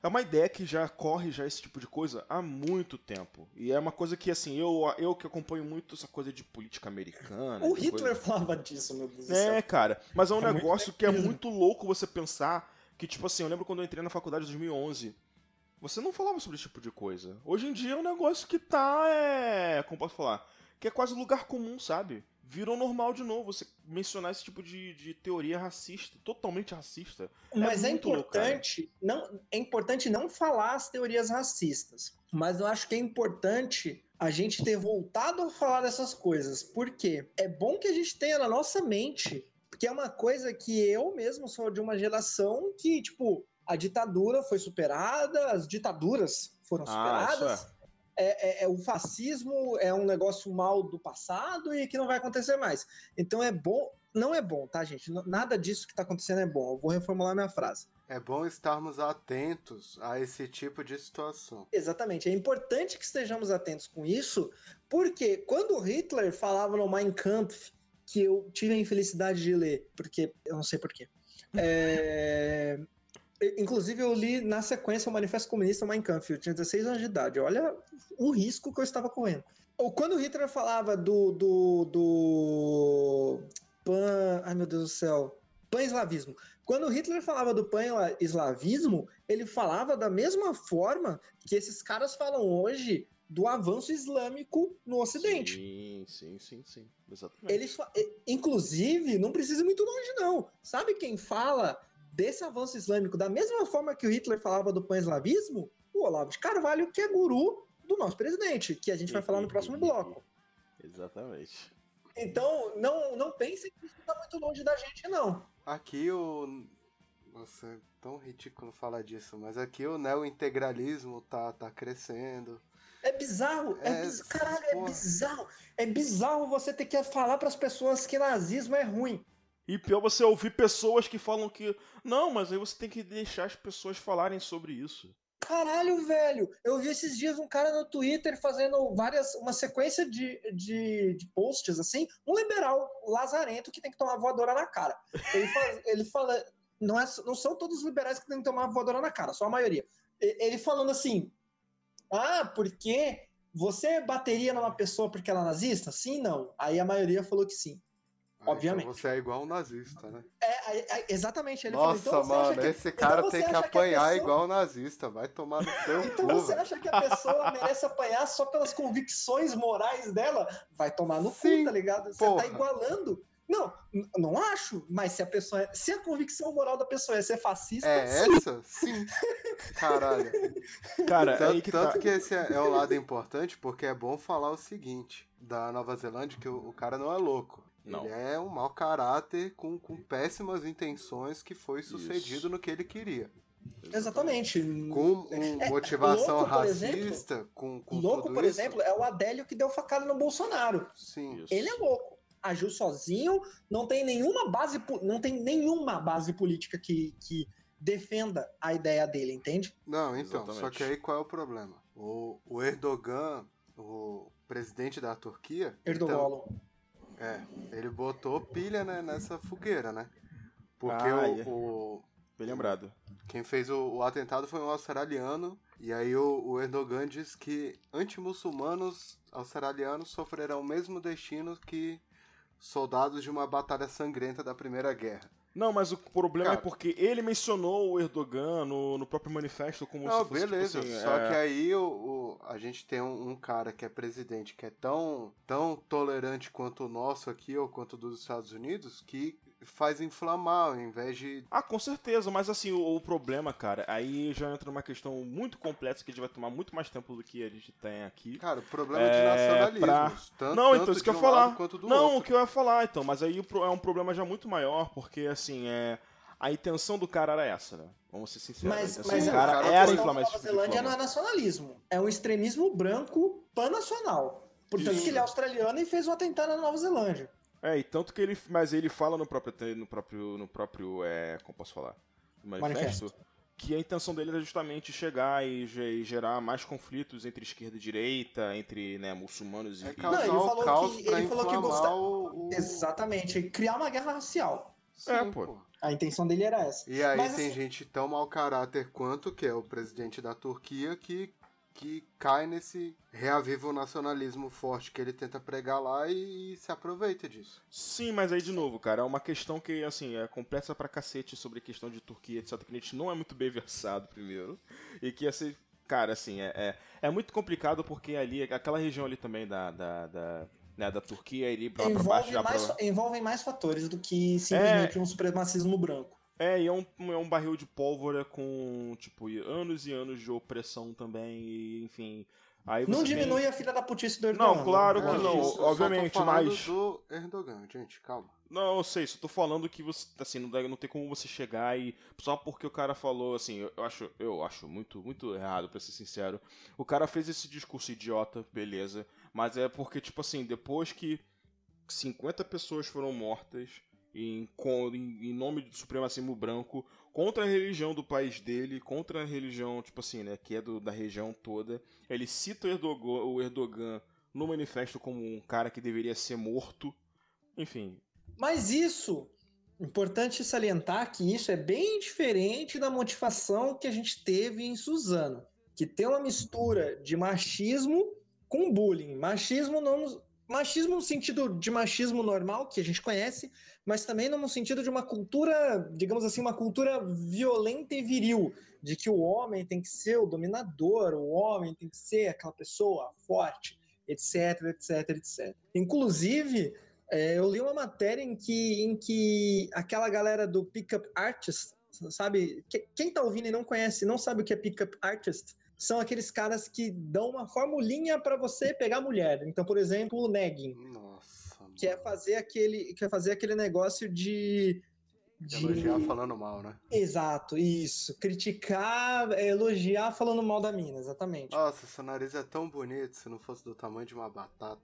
é uma ideia que já corre já esse tipo de coisa há muito tempo. E é uma coisa que, assim, eu, eu que acompanho muito essa coisa de política americana. O Hitler coisa... falava disso, meu Deus do céu. É, cara, mas é um é negócio que é muito louco você pensar que, tipo assim, eu lembro quando eu entrei na faculdade em 2011 você não falava sobre esse tipo de coisa. Hoje em dia é um negócio que tá, é... Como posso falar? Que é quase lugar comum, sabe? virou normal de novo você mencionar esse tipo de, de teoria racista, totalmente racista. Mas é, é importante, louco, não, é importante não falar as teorias racistas. Mas eu acho que é importante a gente ter voltado a falar dessas coisas. Porque é bom que a gente tenha na nossa mente, porque é uma coisa que eu mesmo sou de uma geração que, tipo, a ditadura foi superada, as ditaduras foram ah, superadas. Ah, é, é, é, o fascismo é um negócio mal do passado e que não vai acontecer mais. Então é bom, não é bom, tá, gente? Nada disso que está acontecendo é bom. Eu vou reformular minha frase. É bom estarmos atentos a esse tipo de situação. Exatamente. É importante que estejamos atentos com isso, porque quando Hitler falava no Mein Kampf, que eu tive a infelicidade de ler, porque eu não sei porquê. É, Inclusive, eu li na sequência o Manifesto Comunista Mein Kampf. Eu tinha 16 anos de idade. Olha o risco que eu estava correndo. Ou quando o Hitler falava do. do. do. pan. Ai meu Deus do céu. Pan-eslavismo. Quando o Hitler falava do pan-eslavismo, ele falava da mesma forma que esses caras falam hoje do avanço islâmico no Ocidente. Sim, sim, sim, sim. Exatamente. Eles, inclusive, não precisa ir muito longe, não. Sabe quem fala desse avanço islâmico, da mesma forma que o Hitler falava do pan-eslavismo, o Olavo de Carvalho, que é guru do nosso presidente, que a gente vai falar no próximo bloco. Exatamente. Então, não, não pensem que isso está muito longe da gente, não. Aqui o. Nossa, é tão ridículo falar disso, mas aqui o neo-integralismo tá, tá crescendo. É bizarro, é, é biz... caralho, é bizarro. É bizarro você ter que falar para as pessoas que nazismo é ruim. E pior você ouvir pessoas que falam que. Não, mas aí você tem que deixar as pessoas falarem sobre isso. Caralho, velho! Eu vi esses dias um cara no Twitter fazendo várias. uma sequência de, de, de posts assim. Um liberal lazarento que tem que tomar voadora na cara. Ele, ele fala. Não, é, não são todos os liberais que tem que tomar voadora na cara, só a maioria. Ele falando assim. Ah, porque você bateria numa pessoa porque ela é nazista? Sim, não. Aí a maioria falou que sim. Obviamente. Então você é igual um nazista, né? É, é, é exatamente. Ele Nossa, falou, então mano, esse que, cara então tem que apanhar que pessoa... igual um nazista. Vai tomar no seu Então cu, você acha que a pessoa [LAUGHS] merece apanhar só pelas convicções morais dela? Vai tomar no Sim, cu, tá ligado? Você tá porra. tá igualando. Não, não acho, mas se a pessoa. É, se a convicção moral da pessoa é ser fascista. É sim. essa? Sim. [LAUGHS] Caralho. Cara, tanto, aí que, tanto tá... que esse é, é, o lado importante, porque é bom falar o seguinte: da Nova Zelândia, que o, o cara não é louco. Não. Ele é um mau caráter com, com péssimas intenções que foi sucedido Isso. no que ele queria. Exatamente. Com é, motivação louco, racista, exemplo, com, com Louco, por isso. exemplo, é o Adélio que deu facada no Bolsonaro. Sim. Isso. Ele é louco. Agiu sozinho, não tem nenhuma base, não tem nenhuma base política que, que defenda a ideia dele, entende? Não, então, Exatamente. só que aí qual é o problema? O, o Erdogan, o presidente da Turquia. Erdogan. Então, é, ele botou pilha né, nessa fogueira, né? Porque ah, o, é. o, Bem lembrado. Quem fez o, o, atentado foi um australiano, e aí o, o Erdogan diz que anti-muçulmanos australianos sofrerão o mesmo destino que soldados de uma batalha sangrenta da Primeira Guerra. Não, mas o problema é Cara, é porque ele mencionou o Erdogan no, no próprio manifesto como não, se fosse, tipo beleza. Tipo assim, Só é... que aí o, o, a gente tem um, um, cara que é presidente que é tão, tão tolerante quanto o nosso aqui ou quanto dos Estados Unidos que faz inflamar ao invés de. Ah, com certeza, mas assim, o, o, problema, cara, aí já entra numa questão muito complexa que a gente vai tomar muito mais tempo do que a gente tem aqui. Cara, o problema é, de nacionalismo. Pra... Tanto, não, então isso que eu ia falar. não, outro. o que eu ia falar, então, mas aí é um problema já muito maior, porque assim, é. A intenção do cara era essa, né? Vamos ser sinceros. Mas, mas o cara, cara era inflamar Nova Zelândia não é nacionalismo. É um extremismo branco pan-nacional. Portanto, Isso. que ele é australiano e fez um atentado na Nova Zelândia. É, e tanto que ele. Mas ele fala no próprio. No próprio. No próprio é, como posso falar? No manifesto, manifesto. Que a intenção dele era justamente chegar e, e, gerar mais conflitos entre esquerda e direita, entre né, muçulmanos e. É Não, ele falou que, ele falou que gostava. O... Exatamente, criar uma guerra racial. Sim, é, pô. A intenção dele era essa. E aí Mas, tem assim... gente tão mau caráter quanto, que é o presidente da Turquia, que que cai nesse reaviva o nacionalismo forte que ele tenta pregar lá e, e, se aproveita disso. Sim, mas aí de novo, cara, é uma questão que, assim, é complexa pra cacete sobre a questão de Turquia, etc, que a gente não é muito bem [LAUGHS] versado, primeiro, e que, assim, cara, assim, é, é, é muito complicado porque ali, aquela região ali também da, da, da né, da Turquia pra, envolve pra baixo mais, pra... Envolvem mais fatores do que simplesmente é... um supremacismo branco. É, e é um, é um barril de pólvora com, tipo, anos e anos de opressão também, e, enfim. Aí não diminui tem... a filha da putice do Erdogan. Não, claro que não, isso, obviamente, mas. do Erdogan, gente, calma. Não, eu sei, só tô falando que você, assim, não, deve, não tem como você chegar e. Só porque o cara falou, assim, eu, eu acho, eu acho muito, muito errado, pra ser sincero. O cara fez esse discurso idiota, beleza. Mas é porque, tipo assim, depois que 50 pessoas foram mortas em, em, nome do supremacismo branco contra a religião do país dele, contra a religião, tipo assim, né, que é do, da região toda. Ele cita o Erdogan, o Erdogan no manifesto como um cara que deveria ser morto. Enfim. Mas isso, importante salientar que isso é bem diferente da motivação que a gente teve em Suzano, que tem uma mistura de machismo com bullying. Machismo não machismo no sentido de machismo normal que a gente conhece, mas também no sentido de uma cultura, digamos assim, uma cultura violenta e viril, de que o homem tem que ser o dominador, o homem tem que ser aquela pessoa forte, etc, etc, etc. Inclusive, é, eu li uma matéria em que, em que aquela galera do pickup artist, sabe? Quem tá ouvindo e não conhece, não sabe o que é pickup artist, são aqueles caras que dão uma formulinha para você pegar mulher. Então, por exemplo, o negging. Nossa. Que é fazer aquele, que é fazer aquele negócio de de... Elogiar falando mal, né? Exato, isso. Criticar, elogiar falando mal da mina, exatamente. Nossa, seu nariz é tão bonito se não fosse do tamanho de uma batata.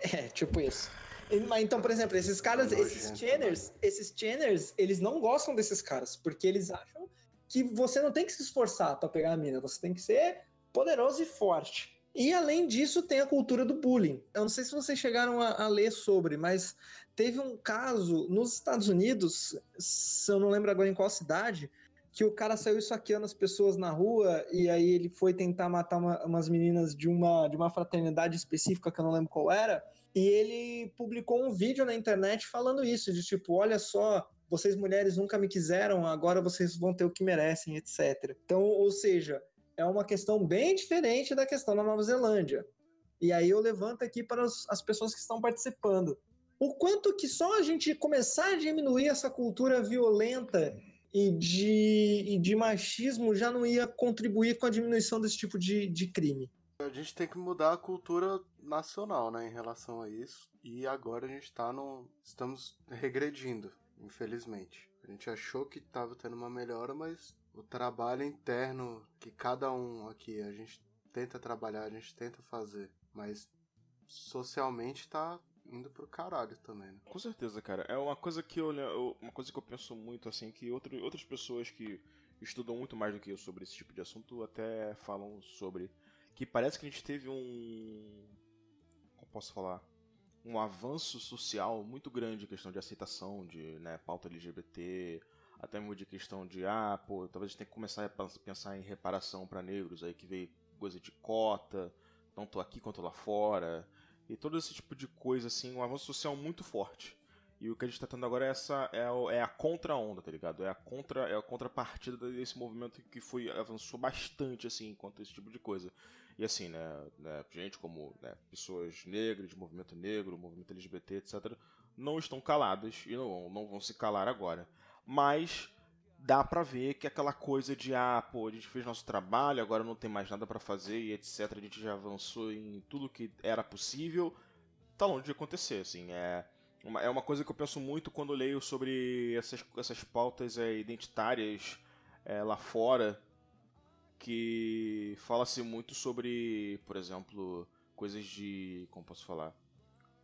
É, tipo isso. Então, por exemplo, esses caras, esses channers, esses channers, eles não gostam desses caras, porque eles acham que você não tem que se esforçar para pegar a mina, você tem que ser poderoso e forte. E além disso, tem a cultura do bullying. Eu não sei se vocês chegaram a, a, ler sobre, mas teve um caso nos Estados Unidos, se eu não lembro agora em qual cidade, que o cara saiu saqueando as pessoas na rua e aí ele foi tentar matar uma, umas meninas de uma, de uma fraternidade específica que eu não lembro qual era. E ele publicou um vídeo na internet falando isso, de tipo, olha só, vocês mulheres nunca me quiseram, agora vocês vão ter o que merecem, etc. Então, ou seja, é uma questão bem diferente da questão da Nova Zelândia. E aí eu levanto aqui para as pessoas que estão participando. O quanto que só a gente começar a diminuir essa cultura violenta e de, e de machismo já não ia contribuir com a diminuição desse tipo de, de crime. A gente tem que mudar a cultura nacional, né, em relação a isso. E agora a gente está no. Estamos regredindo infelizmente. A gente achou que estava tendo uma melhora, mas o trabalho interno que cada um aqui a gente tenta trabalhar, a gente tenta fazer, mas socialmente tá indo pro caralho também, né? Com certeza, cara. É uma coisa que eu, uma coisa que eu penso muito assim que outro, outras pessoas que estudam muito mais do que eu sobre esse tipo de assunto até falam sobre que parece que a gente teve um como posso falar um avanço social muito grande em questão de aceitação de né, pauta LGBT, até mesmo de questão de, ah, pô, talvez a gente tenha que começar a pensar em reparação para negros, aí que veio coisa de cota, tanto aqui quanto lá fora, e todo esse tipo de coisa, assim, um avanço social muito forte. E o que a gente está tendo agora é essa é a, é a contra-onda, tá ligado? É a contra é a contrapartida desse movimento que foi avançou bastante assim quanto esse tipo de coisa. E assim, né, né gente como né, pessoas negras, movimento negro, movimento LGBT, etc, não estão caladas e não, não vão se calar agora. Mas dá pra ver que aquela coisa de ah, pô, a gente fez nosso trabalho, agora não tem mais nada para fazer e etc, a gente já avançou em tudo que era possível, tá longe de acontecer, assim, é uma, é uma coisa que eu penso muito quando leio sobre essas, essas pautas é, identitárias é, lá fora, que fala-se muito sobre, por exemplo, coisas de. Como posso falar?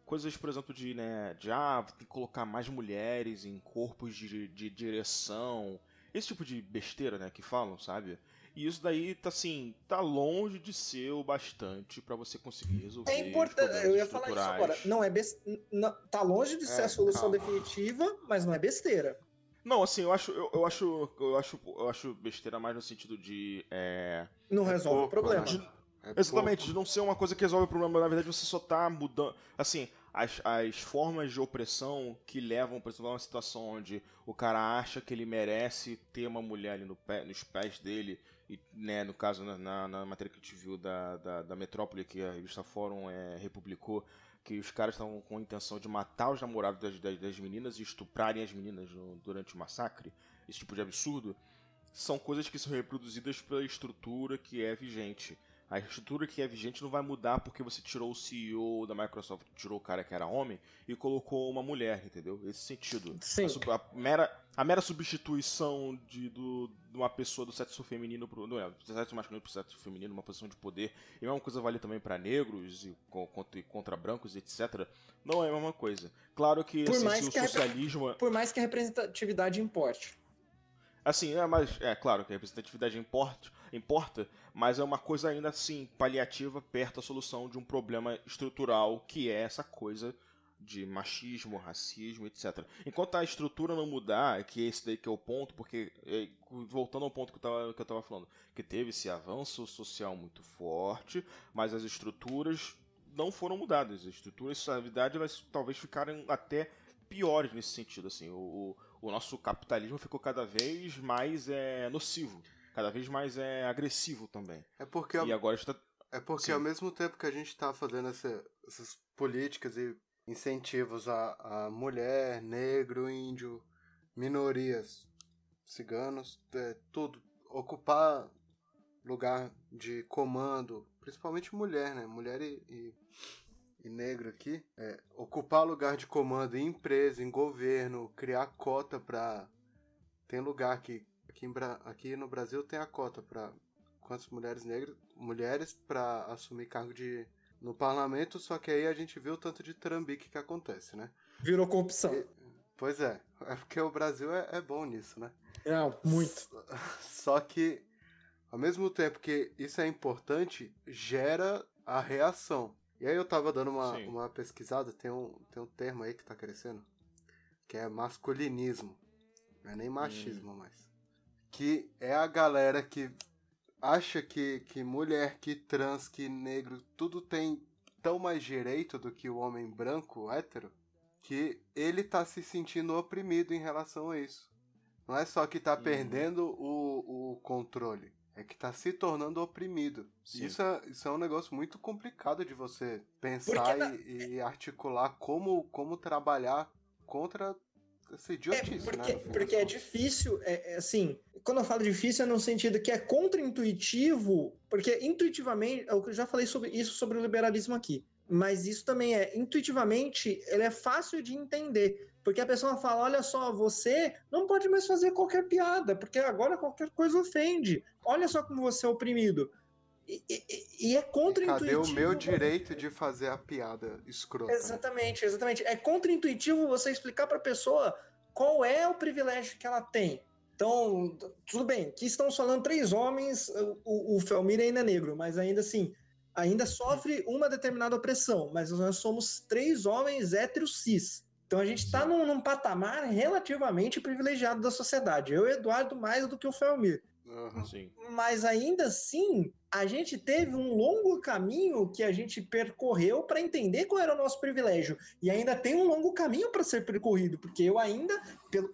Coisas, por exemplo, de, né, de ah, tem que colocar mais mulheres em corpos de, de direção. Esse tipo de besteira, né, que falam, sabe? E isso daí tá assim, tá longe de ser o bastante para você conseguir resolver. É importante, eu ia falar isso agora. Não é best... não, tá longe de ser é, a solução calma. definitiva, mas não é besteira. Não, assim, eu acho, eu, eu, acho, eu acho, eu acho besteira mais no sentido de. É... Não resolve pouco, o problema. De, é exatamente, pouco. de não ser uma coisa que resolve o problema, na verdade você só tá mudando. Assim, as, as formas de opressão que levam, por exemplo, a uma situação onde o cara acha que ele merece ter uma mulher ali no pé, nos pés dele, e, né, no caso, na, na, na matéria que a gente viu da, da, da Metrópole, que a revista Fórum é, republicou, que os caras estavam com a intenção de matar os namorados das, das, das meninas e estuprarem as meninas no, durante o massacre, esse tipo de absurdo, são coisas que são reproduzidas pela estrutura que é vigente. A estrutura que é vigente não vai mudar porque você tirou o CEO da Microsoft, tirou o cara que era homem e colocou uma mulher, entendeu? Esse sentido. Sim. A, a mera, a mera substituição de, do, de uma pessoa do sexo feminino pro, não, é, do sexo masculino pro sexo feminino, uma posição de poder, e a mesma coisa vale também para negros e contra, contra brancos, etc. Não é a mesma coisa. Claro que, por assim, mais que o socialismo. Por mais que a representatividade importe. Assim, é, mas é claro que a representatividade importa, importa, mas é uma coisa ainda assim paliativa perto da solução de um problema estrutural que é essa coisa de machismo, racismo, etc. Enquanto a estrutura não mudar, que esse daí que é o ponto, porque é, voltando ao ponto que eu, tava, que eu tava falando, que teve esse avanço social muito forte, mas as estruturas não foram mudadas. As estruturas, na verdade, elas talvez ficaram até piores nesse sentido. Assim, o, o nosso capitalismo ficou cada vez mais é, nocivo, cada vez mais é, agressivo também. É porque, e agora está... é porque ao mesmo tempo que a gente está fazendo essa, essas políticas e incentivos a, a mulher, negro, índio, minorias, ciganos, é, tudo, ocupar lugar de comando, principalmente mulher, né? Mulher e, e e negro aqui, é, ocupar lugar de comando em empresa, em governo, criar cota para tem lugar aqui aqui, em, aqui no Brasil tem a cota para quantas mulheres negras, mulheres para assumir cargo de no parlamento, só que aí a gente viu o tanto de trambique que acontece, né? Virou corrupção. E, pois é, é porque o Brasil é, é bom nisso, né? Não, muito. Só que ao mesmo tempo que isso é importante, gera a reação. E aí eu tava dando uma, uma pesquisada, tem um, tem um termo aí que tá crescendo, que é masculinismo. Não é nem machismo hum. mais. Que é a galera que acha que, que mulher, que trans, que negro, tudo tem tão mais direito do que o homem branco, hétero, que ele tá se sentindo oprimido em relação a isso. Não é só que tá hum. perdendo o, o controle é que está se tornando oprimido. Isso é, isso é um negócio muito complicado de você pensar e, e, articular como, como trabalhar contra essa idiotice, é porque, né? Porque é difícil, é, é, assim, quando eu falo difícil é no sentido que é contra-intuitivo, porque intuitivamente, eu já falei sobre isso sobre o liberalismo aqui, mas isso também é, intuitivamente, ele é fácil de entender. Porque a pessoa fala: olha só, você não pode mais fazer qualquer piada, porque agora qualquer coisa ofende. Olha só como você é oprimido. E, e, e é contra-intuitivo. Cadê o meu direito de fazer a piada escrota? Exatamente, exatamente. É contra-intuitivo você explicar para a pessoa qual é o privilégio que ela tem. Então, tudo bem, aqui estamos falando três homens, o, o Felmir ainda é negro, mas ainda assim, ainda sofre uma determinada opressão, mas nós somos três homens héteros cis. Então a gente está num, num, patamar relativamente privilegiado da sociedade. Eu, Eduardo, mais do que o Felmir. Uhum. Mas ainda assim, a gente teve um longo caminho que a gente percorreu para entender qual era o nosso privilégio. E ainda tem um longo caminho para ser percorrido, porque eu ainda.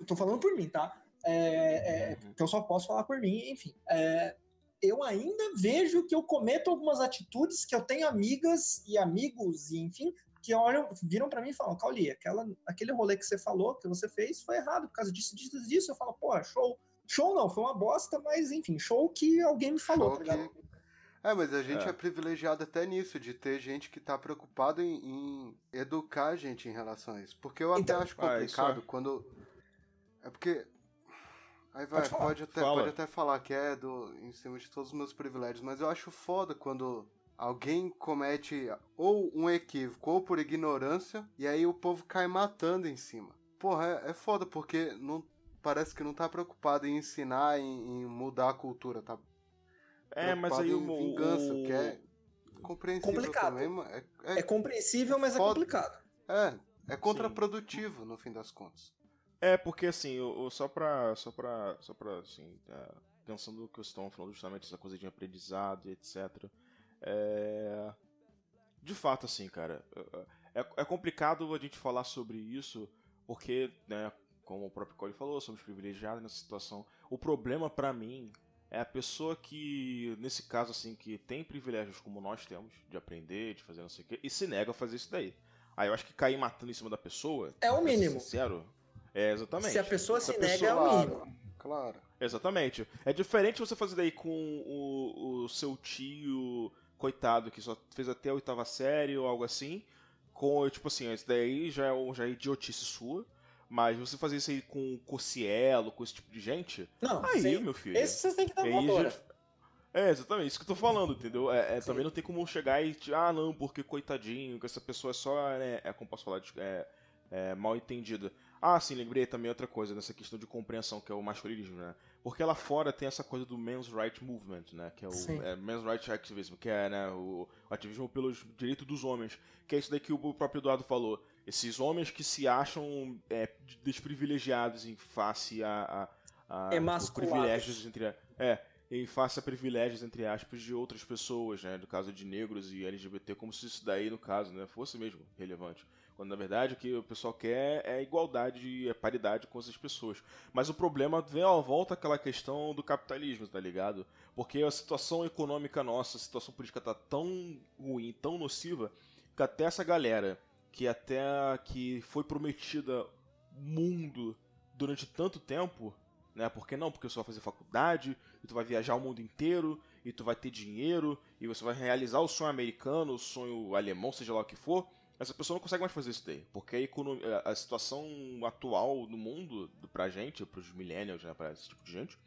Estou falando por mim, tá? É, é, uhum. eu só posso falar por mim, enfim. É, eu ainda vejo que eu cometo algumas atitudes que eu tenho amigas e amigos, e enfim, que olham, viram para mim e falam, Cauli, aquela, aquele rolê que você falou, que você fez, foi errado por causa disso, disso, disso. Eu falo, pô, show. Show não, foi uma bosta, mas enfim, show que alguém me falou, show tá que... É, mas a gente é. é. privilegiado até nisso, de ter gente que tá preocupado em, em, educar a gente em relação a isso. Porque eu então, até acho ah, complicado ah, quando. É porque. Aí vai, pode, pode até, pode até falar que é do, em cima de todos os meus privilégios, mas eu acho foda quando alguém comete ou um equívoco ou por ignorância e aí o povo cai matando em cima. Porra, é, é foda porque não parece que não tá preocupado em ensinar, em, em mudar a cultura, tá? É, mas aí o vingança, o... que é compreensível complicado. também. É, é, é compreensível, mas é foda. é complicado. É, é contraprodutivo Sim. no fim das contas. É, porque assim, o, só pra. Só pra. Só pra assim. É, pensando no que vocês estão falando justamente essa coisa de aprendizado e etc. É... De fato, assim, cara, é, é, é complicado a gente falar sobre isso, porque, né, como o próprio Cole falou, somos privilegiados nessa situação. O problema para mim é a pessoa que, nesse caso, assim, que tem privilégios como nós temos, de aprender, de fazer não sei o quê, e se nega a fazer isso daí. Aí eu acho que cair matando em cima da pessoa. É o mínimo. Sincero. É, exatamente. Se a pessoa se, a nega, pessoa... é o mínimo. Claro. Exatamente. É diferente você fazer daí com o, o seu tio, coitado, que só fez até a oitava série ou algo assim. Com, tipo assim, isso daí já é, já é idiotice sua. Mas você fazer isso aí com o Cocielo, com esse tipo de gente. Não, aí, sim. meu filho. Esse você tem que dar uma já... É, exatamente, isso que eu tô falando, entendeu? É, é também não tem como chegar e. Ah, não, porque coitadinho, que essa pessoa é só. Né, é como posso falar? É, é, mal entendida. Ah, sim, lembrei também outra coisa nessa questão de compreensão, que é o masculinismo, né? Porque lá fora tem essa coisa do men's right movement, né? Que é o é, men's right activism, que é né, o, ativismo pelos direitos dos homens. Que é isso daí que o próprio Eduardo falou. Esses homens que se acham é, desprivilegiados em face a, a, a privilégios entre é em face a privilégios entre aspas de outras pessoas, né? No caso de negros e LGBT, como se isso daí no caso, né, fosse mesmo relevante. Quando na verdade o que o pessoal quer é igualdade, é paridade com essas pessoas. Mas o problema vem à volta aquela questão do capitalismo, tá ligado? Porque a situação econômica nossa, a situação política tá tão ruim, tão nociva, que até essa galera que até que foi prometida mundo durante tanto tempo, né? Porque não? Porque você vai fazer faculdade, e tu vai viajar o mundo inteiro, e tu vai ter dinheiro, e você vai realizar o sonho americano, o sonho alemão, seja lá o que for. Essa pessoa não consegue mais fazer isso daí, porque a, economia, a situação atual no mundo, pra gente, pros millennials, né, pra esse tipo de gente,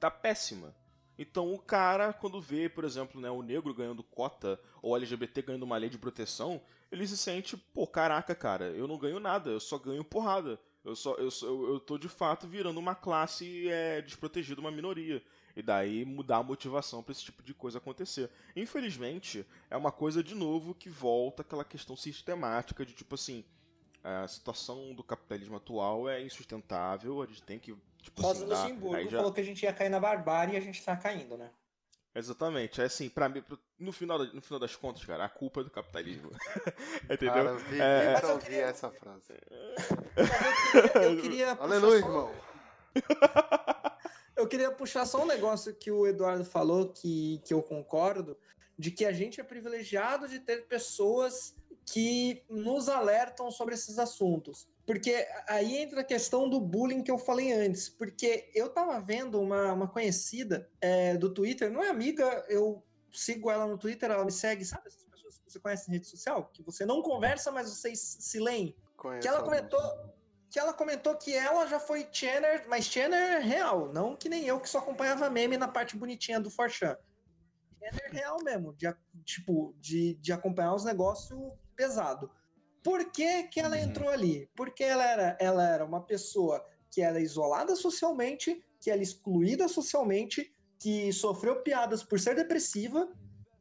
tá péssima. Então o cara, quando vê, por exemplo, né, o negro ganhando cota ou LGBT ganhando uma lei de proteção, ele se sente, pô, caraca, cara, eu não ganho nada, eu só ganho porrada. Eu, só, eu, eu, eu tô de fato virando uma classe é, desprotegida, uma minoria. E daí mudar a motivação para esse tipo de coisa acontecer. Infelizmente, é uma coisa de novo que volta aquela questão sistemática de tipo assim. A situação do capitalismo atual é insustentável, a gente tem que. Tipo, Rosa assim, Luxemburgo já... falou que a gente ia cair na barbárie e a gente tá caindo, né? Exatamente. É assim, para mim, no final, no final das contas, cara, a culpa é do capitalismo. [LAUGHS] Entendeu? Cara, eu vi, é, eu queria... essa frase. eu queria, [LAUGHS] eu queria Aleluia, só... irmão. [LAUGHS] eu queria puxar só um negócio que o Eduardo falou, que, que eu concordo, de que a gente é privilegiado de ter pessoas que nos alertam sobre esses assuntos. Porque aí entra a questão do bullying que eu falei antes. Porque eu tava vendo uma, uma conhecida é, do Twitter, não é amiga, eu sigo ela no Twitter, ela me segue, sabe essas pessoas que você conhece em rede social? Que você não conversa, mas vocês se leem. Conheço que ela comentou. Que ela comentou que ela já foi Channer, mas Channer real, não que nem eu que só acompanhava meme na parte bonitinha do Forchan. Channer real mesmo, de, tipo, de, de acompanhar os negócios pesado. Por que, que ela uhum. entrou ali? Porque ela era, ela era uma pessoa que era isolada socialmente, que era excluída socialmente, que sofreu piadas por ser depressiva.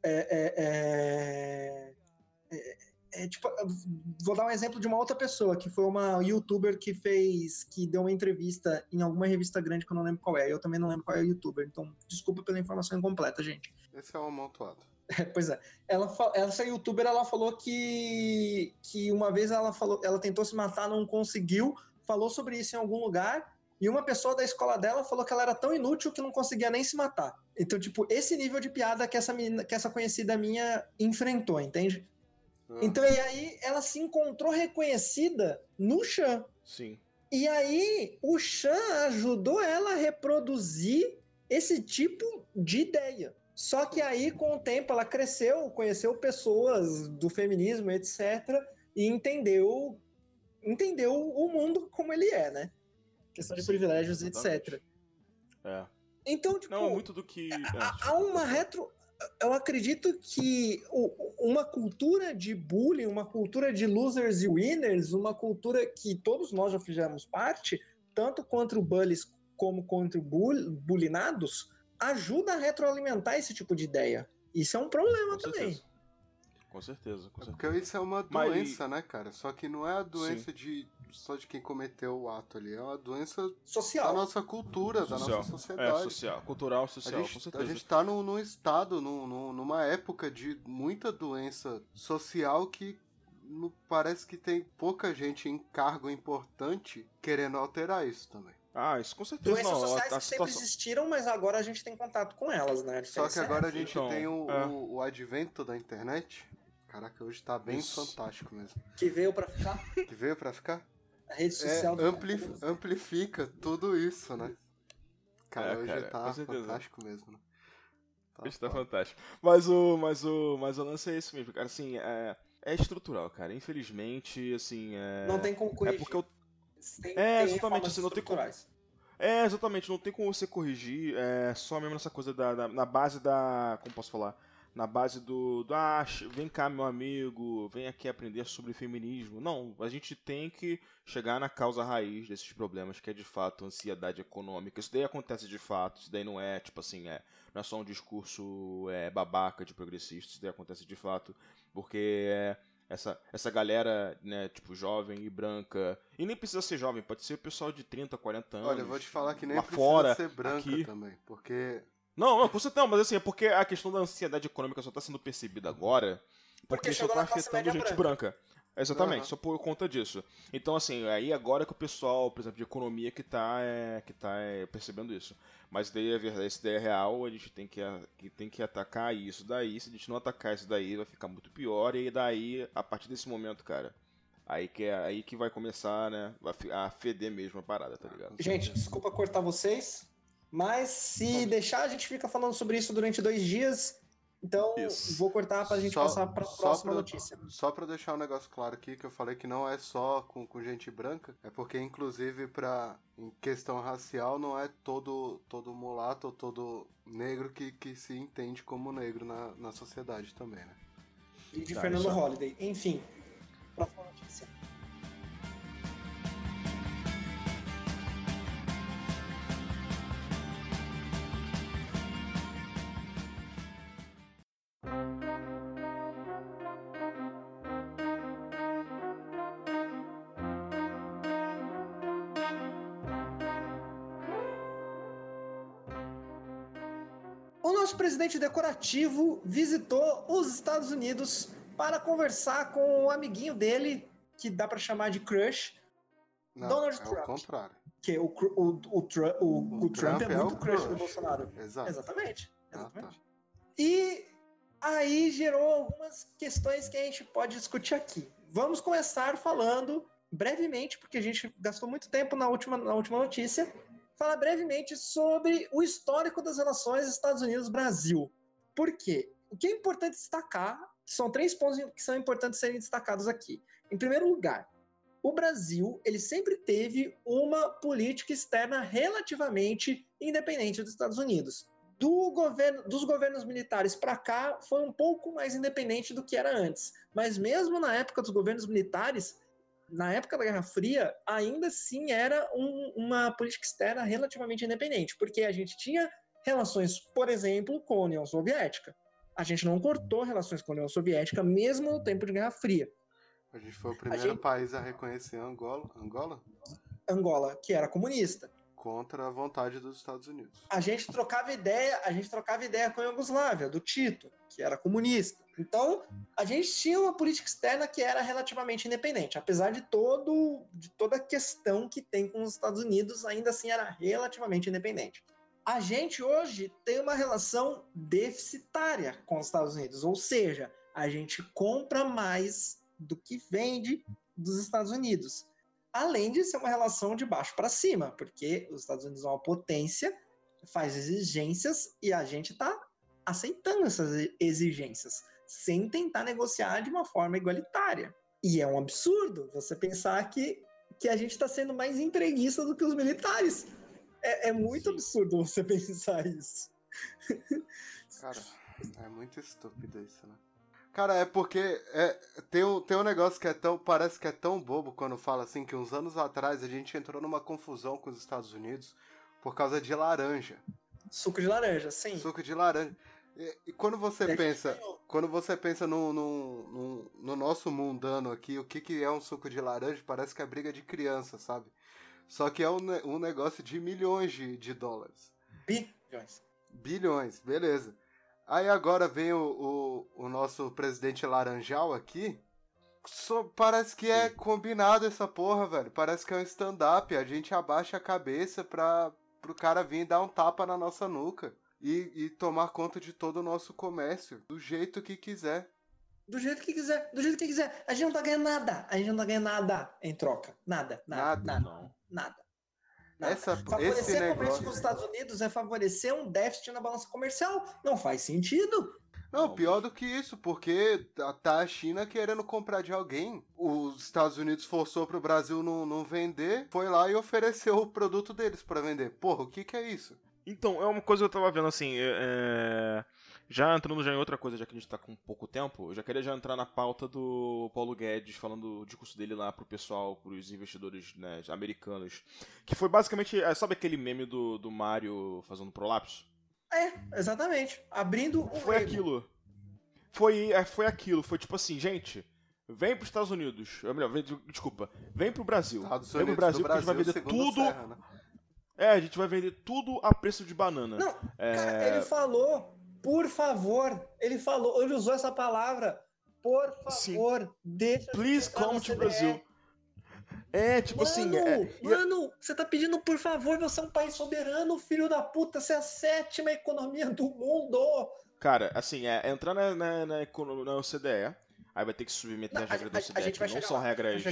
É, é, é, é, tipo, vou dar um exemplo de uma outra pessoa, que foi uma youtuber que fez, que deu uma entrevista em alguma revista grande que eu não lembro qual é. Eu também não lembro qual é o youtuber, então desculpa pela informação incompleta, gente. Esse é um amontoado. [LAUGHS] pois é. Ela, essa youtuber ela falou que, que uma vez ela falou, ela tentou se matar, não conseguiu, falou sobre isso em algum lugar. E uma pessoa da escola dela falou que ela era tão inútil que não conseguia nem se matar. Então, tipo, esse nível de piada que essa, menina, que essa conhecida minha enfrentou, entende? Uhum. Então, e aí ela se encontrou reconhecida no Chan. Sim. E aí o Chan ajudou ela a reproduzir esse tipo de ideia. Só que aí, com o tempo, ela cresceu, conheceu pessoas do feminismo, etc., e entendeu, entendeu o mundo como ele é, né? Questão de Sim, privilégios, exatamente. etc. É. Então, tipo. Não, muito do que. É, há uma retro. Eu acredito que uma cultura de bullying, uma cultura de losers e winners, uma cultura que todos nós já fizemos parte, tanto contra o bullies como contra o bull, bullinados, ajuda a retroalimentar esse tipo de ideia. Isso é um problema com também. Certeza. Com certeza, com certeza. Porque isso é uma doença, Mas... né, cara? Só que não é a doença de só de quem cometeu o ato ali, é uma doença social da nossa cultura, social. da nossa sociedade. É, social, cultural, social, a gente, com certeza. A gente tá num, num estado, num, numa época de muita doença social que parece que tem pouca gente em cargo importante querendo alterar isso também. Ah, isso com certeza. Doenças não, sociais a, a que situação... sempre existiram, mas agora a gente tem contato com elas, né? Só que agora a gente então, tem o, é. o, o, advento da internet. Caraca, hoje tá bem Isso. fantástico mesmo. Que veio para ficar? Que veio para ficar? A rede social é, ampli amplifica tudo isso, né? Cara, é, hoje cara, tá fantástico mesmo, né? Tá hoje tá fantástico. Mas o, mas o, mas o lance é esse mesmo, cara. Assim, é, é estrutural, cara. Infelizmente, assim. É... Não tem como é corrigir. É porque eu... Tem, é, exatamente. Assim, não tem como. É, exatamente. Não tem como você corrigir. É só mesmo nessa coisa da, da na base da. Como posso falar? na base do, do ah, vem cá meu amigo, vem aqui aprender sobre feminismo. Não, a gente tem que chegar na causa raiz desses problemas, que é de fato ansiedade econômica. Isso daí acontece de fato, isso daí não é tipo assim, é, não é só um discurso é, babaca de progressista, isso daí acontece de fato, porque é, essa, essa galera, né, tipo, jovem e branca. E nem precisa ser jovem, pode ser o pessoal de 30, 40 anos. Olha, eu vou te falar que nem precisa fora, ser branca aqui. também, porque não, não, com certeza, mas assim, é porque a questão da ansiedade econômica só está sendo percebida agora porque, porque isso está afetando gente branca. branca. Exatamente, uhum. só por conta disso. Então, assim, aí agora que o pessoal, por exemplo, de economia que está é, que tá é, percebendo isso. Mas daí é verdade, isso daí é real, a gente tem que, que, tem que atacar isso daí. Se a gente não atacar isso daí, vai ficar muito pior. E daí, a partir desse momento, cara, aí que, é, aí que vai começar, né, a feder mesmo a parada, tá ligado? Gente, desculpa cortar vocês, mas se deixar, a gente fica falando sobre isso durante dois dias. Então, isso. vou cortar pra gente só, passar pra próxima pra, notícia. Só pra deixar um negócio claro aqui, que eu falei que não é só com, com gente branca, é porque, inclusive, pra, em questão racial, não é todo, todo mulato ou todo negro que, que se entende como negro na, na sociedade também, né? E de tá, Fernando Holliday. Enfim, próxima nosso presidente decorativo visitou os Estados Unidos para conversar com o amiguinho dele, que dá para chamar de crush, Não, Donald é Trump. O contrário. Que o, o, o, o, Trump, o Trump é, é muito crush, crush do Bolsonaro. Exato. Exatamente. exatamente. Ah, tá. E aí gerou algumas questões que a gente pode discutir aqui. Vamos começar falando brevemente, porque a gente gastou muito tempo na última, na última notícia, falar brevemente sobre o histórico das relações Estados Unidos-Brasil. Por quê? O que é importante destacar são três pontos que são importantes serem destacados aqui. Em primeiro lugar, o Brasil ele sempre teve uma política externa relativamente independente dos Estados Unidos. Do governo, dos governos militares para cá foi um pouco mais independente do que era antes. Mas mesmo na época dos governos militares, na época da Guerra Fria, ainda assim era um, uma política externa relativamente independente, porque a gente tinha relações, por exemplo, com a União Soviética. A gente não cortou relações com a União Soviética, mesmo no tempo de Guerra Fria. A gente foi o primeiro gente... país a reconhecer Angola. Angola? Angola, que era comunista. Contra a vontade dos Estados Unidos. A gente trocava ideia, a gente trocava ideia com a Iugoslávia, do Tito, que era comunista. Então, a gente tinha uma política externa que era relativamente independente, apesar de todo de toda a questão que tem com os Estados Unidos, ainda assim era relativamente independente. A gente hoje tem uma relação deficitária com os Estados Unidos, ou seja, a gente compra mais do que vende dos Estados Unidos. Além de ser uma relação de baixo para cima, porque os Estados Unidos é uma potência, faz exigências e a gente está aceitando essas exigências sem tentar negociar de uma forma igualitária. E é um absurdo você pensar que, que a gente está sendo mais entreguista do que os militares. É, é muito Sim. absurdo você [LAUGHS] pensar isso. Cara, é muito estúpido isso, né? Cara, é porque é, tem, um, tem um negócio que é tão. Parece que é tão bobo quando fala assim que uns anos atrás a gente entrou numa confusão com os Estados Unidos por causa de laranja. Suco de laranja, sim. Suco de laranja. E, e quando você é pensa, quando você pensa no, no, no, no, nosso mundano aqui, o que, que é um suco de laranja, parece que é briga de criança, sabe? Só que é um, um negócio de milhões de, de dólares. Bilhões. Bilhões, beleza. Aí agora vem o, o, o nosso presidente Laranjal aqui. Só, parece que é Sim. é combinado essa porra, velho. Parece que é um stand-up. A gente abaixa a cabeça pra, pro cara vir dar um tapa na nossa nuca e, e tomar conta de todo o nosso comércio do jeito que quiser. Do jeito que quiser, do jeito que quiser. A gente não tá ganhando nada. A gente não tá ganhando nada em troca. Nada, nada, nada. Nada. nada. Essa, favorecer esse comércio negócio... com os Estados Unidos é favorecer um déficit na balança comercial. Não faz sentido. Não, pior do que isso, porque tá a China querendo comprar de alguém. Os Estados Unidos forçou pro Brasil não, não vender, foi lá e ofereceu o produto deles para vender. Porra, o que que é isso? Então, é uma coisa que eu tava vendo assim. É... Já entrando já em outra coisa, já que a gente tá com pouco tempo, eu já queria já entrar na pauta do Paulo Guedes falando do discurso dele lá pro pessoal, pros investidores né, americanos. Que foi basicamente. é, Sabe aquele meme do, do Mario fazendo prolapso? É, exatamente. Abrindo o Foi ego. aquilo. Foi, é, foi aquilo. Foi tipo assim, gente. Vem pros Estados Unidos. Ou melhor, vem, desculpa. Vem pro Brasil. Estados vem pro Unidos Brasil do porque a gente vai vender tudo. Serra, né? É, a gente vai vender tudo a preço de banana. Não, É, cara, ele falou, por favor. Ele falou, ele usou essa palavra. Por Sim. favor, deixa. a Please gente come to. Brasil. É, tipo Mano, assim. É, mano, você tá pedindo por favor, você é um país soberano, filho da puta, você é a sétima economia do mundo. Cara, assim, é entrar na, na, na, na OCDE, aí vai ter que submeter Não, as regras da a OCDE, gente que vai não são lá, regras.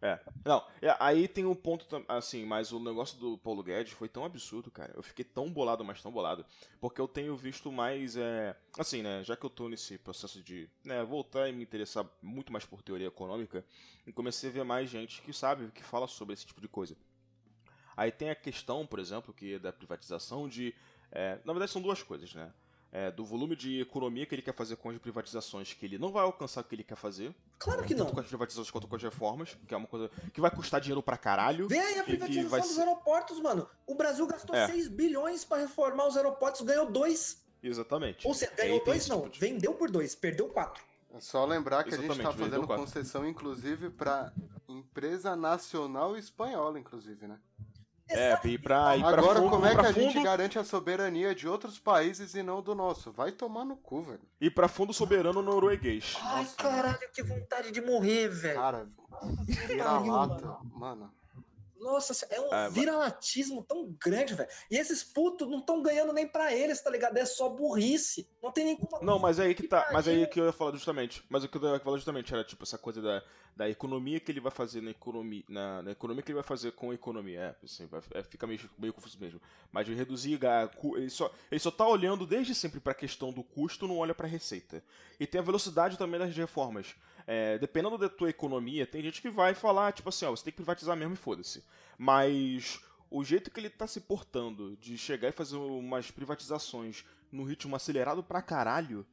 É. Não, é, aí tem um ponto, assim, mas o negócio do Paulo Guedes foi tão absurdo, cara. Eu fiquei tão bolado, mas tão bolado. Porque eu tenho visto mais, é, assim, né, já que eu tô nesse processo de, né, voltar e me interessar muito mais por teoria econômica, e comecei a ver mais gente que sabe, que fala sobre esse tipo de coisa. Aí tem a questão, por exemplo, que é da privatização de, é, na verdade são duas coisas, né? É, do volume de economia que ele quer fazer com as privatizações, que ele não vai alcançar o que ele quer fazer, Claro que não. tanto com as privatizações quanto com as reformas, que é uma coisa que vai custar dinheiro pra caralho. Vê aí a privatização vai dos aeroportos, mano. O Brasil gastou É. 6 bilhões pra reformar os aeroportos, ganhou 2. Exatamente. Ou seja, ganhou tem 2 esse não, tipo de- vendeu por 2, perdeu 4. É só lembrar que a gente Exatamente, tá vendeu fazendo concessão, inclusive, pra empresa nacional espanhola, inclusive, né? É, e pra, pra Agora, fundo, como é que pra a gente fundo, garante a soberania de outros países e não do nosso? Vai tomar no cu, velho. E pra fundo soberano norueguês. Ai, Nossa, caralho, que vontade de morrer, velho. Cara, vira-lata, mano. Nossa, é um É, mas- viralatismo tão grande, velho. E esses putos não estão ganhando nem pra eles, tá ligado? É só burrice. Não tem nem como. Não, mas aí que tá. Mas aí pariu. que eu ia falar justamente. Mas o que eu ia falar justamente era tipo essa coisa da, da economia que ele vai fazer na economia. Na, na economia que ele vai fazer com a economia. É, assim, vai, é, fica meio, meio confuso mesmo. Mas de reduzir a, cu- ele só, ele só tá olhando desde sempre pra questão do custo, não olha pra receita. E tem a velocidade também das reformas. É, dependendo da tua economia, tem gente que vai falar, tipo assim, ó, você tem que privatizar mesmo e foda-se. Mas o jeito que ele tá se portando de chegar e fazer umas privatizações no ritmo acelerado pra caralho,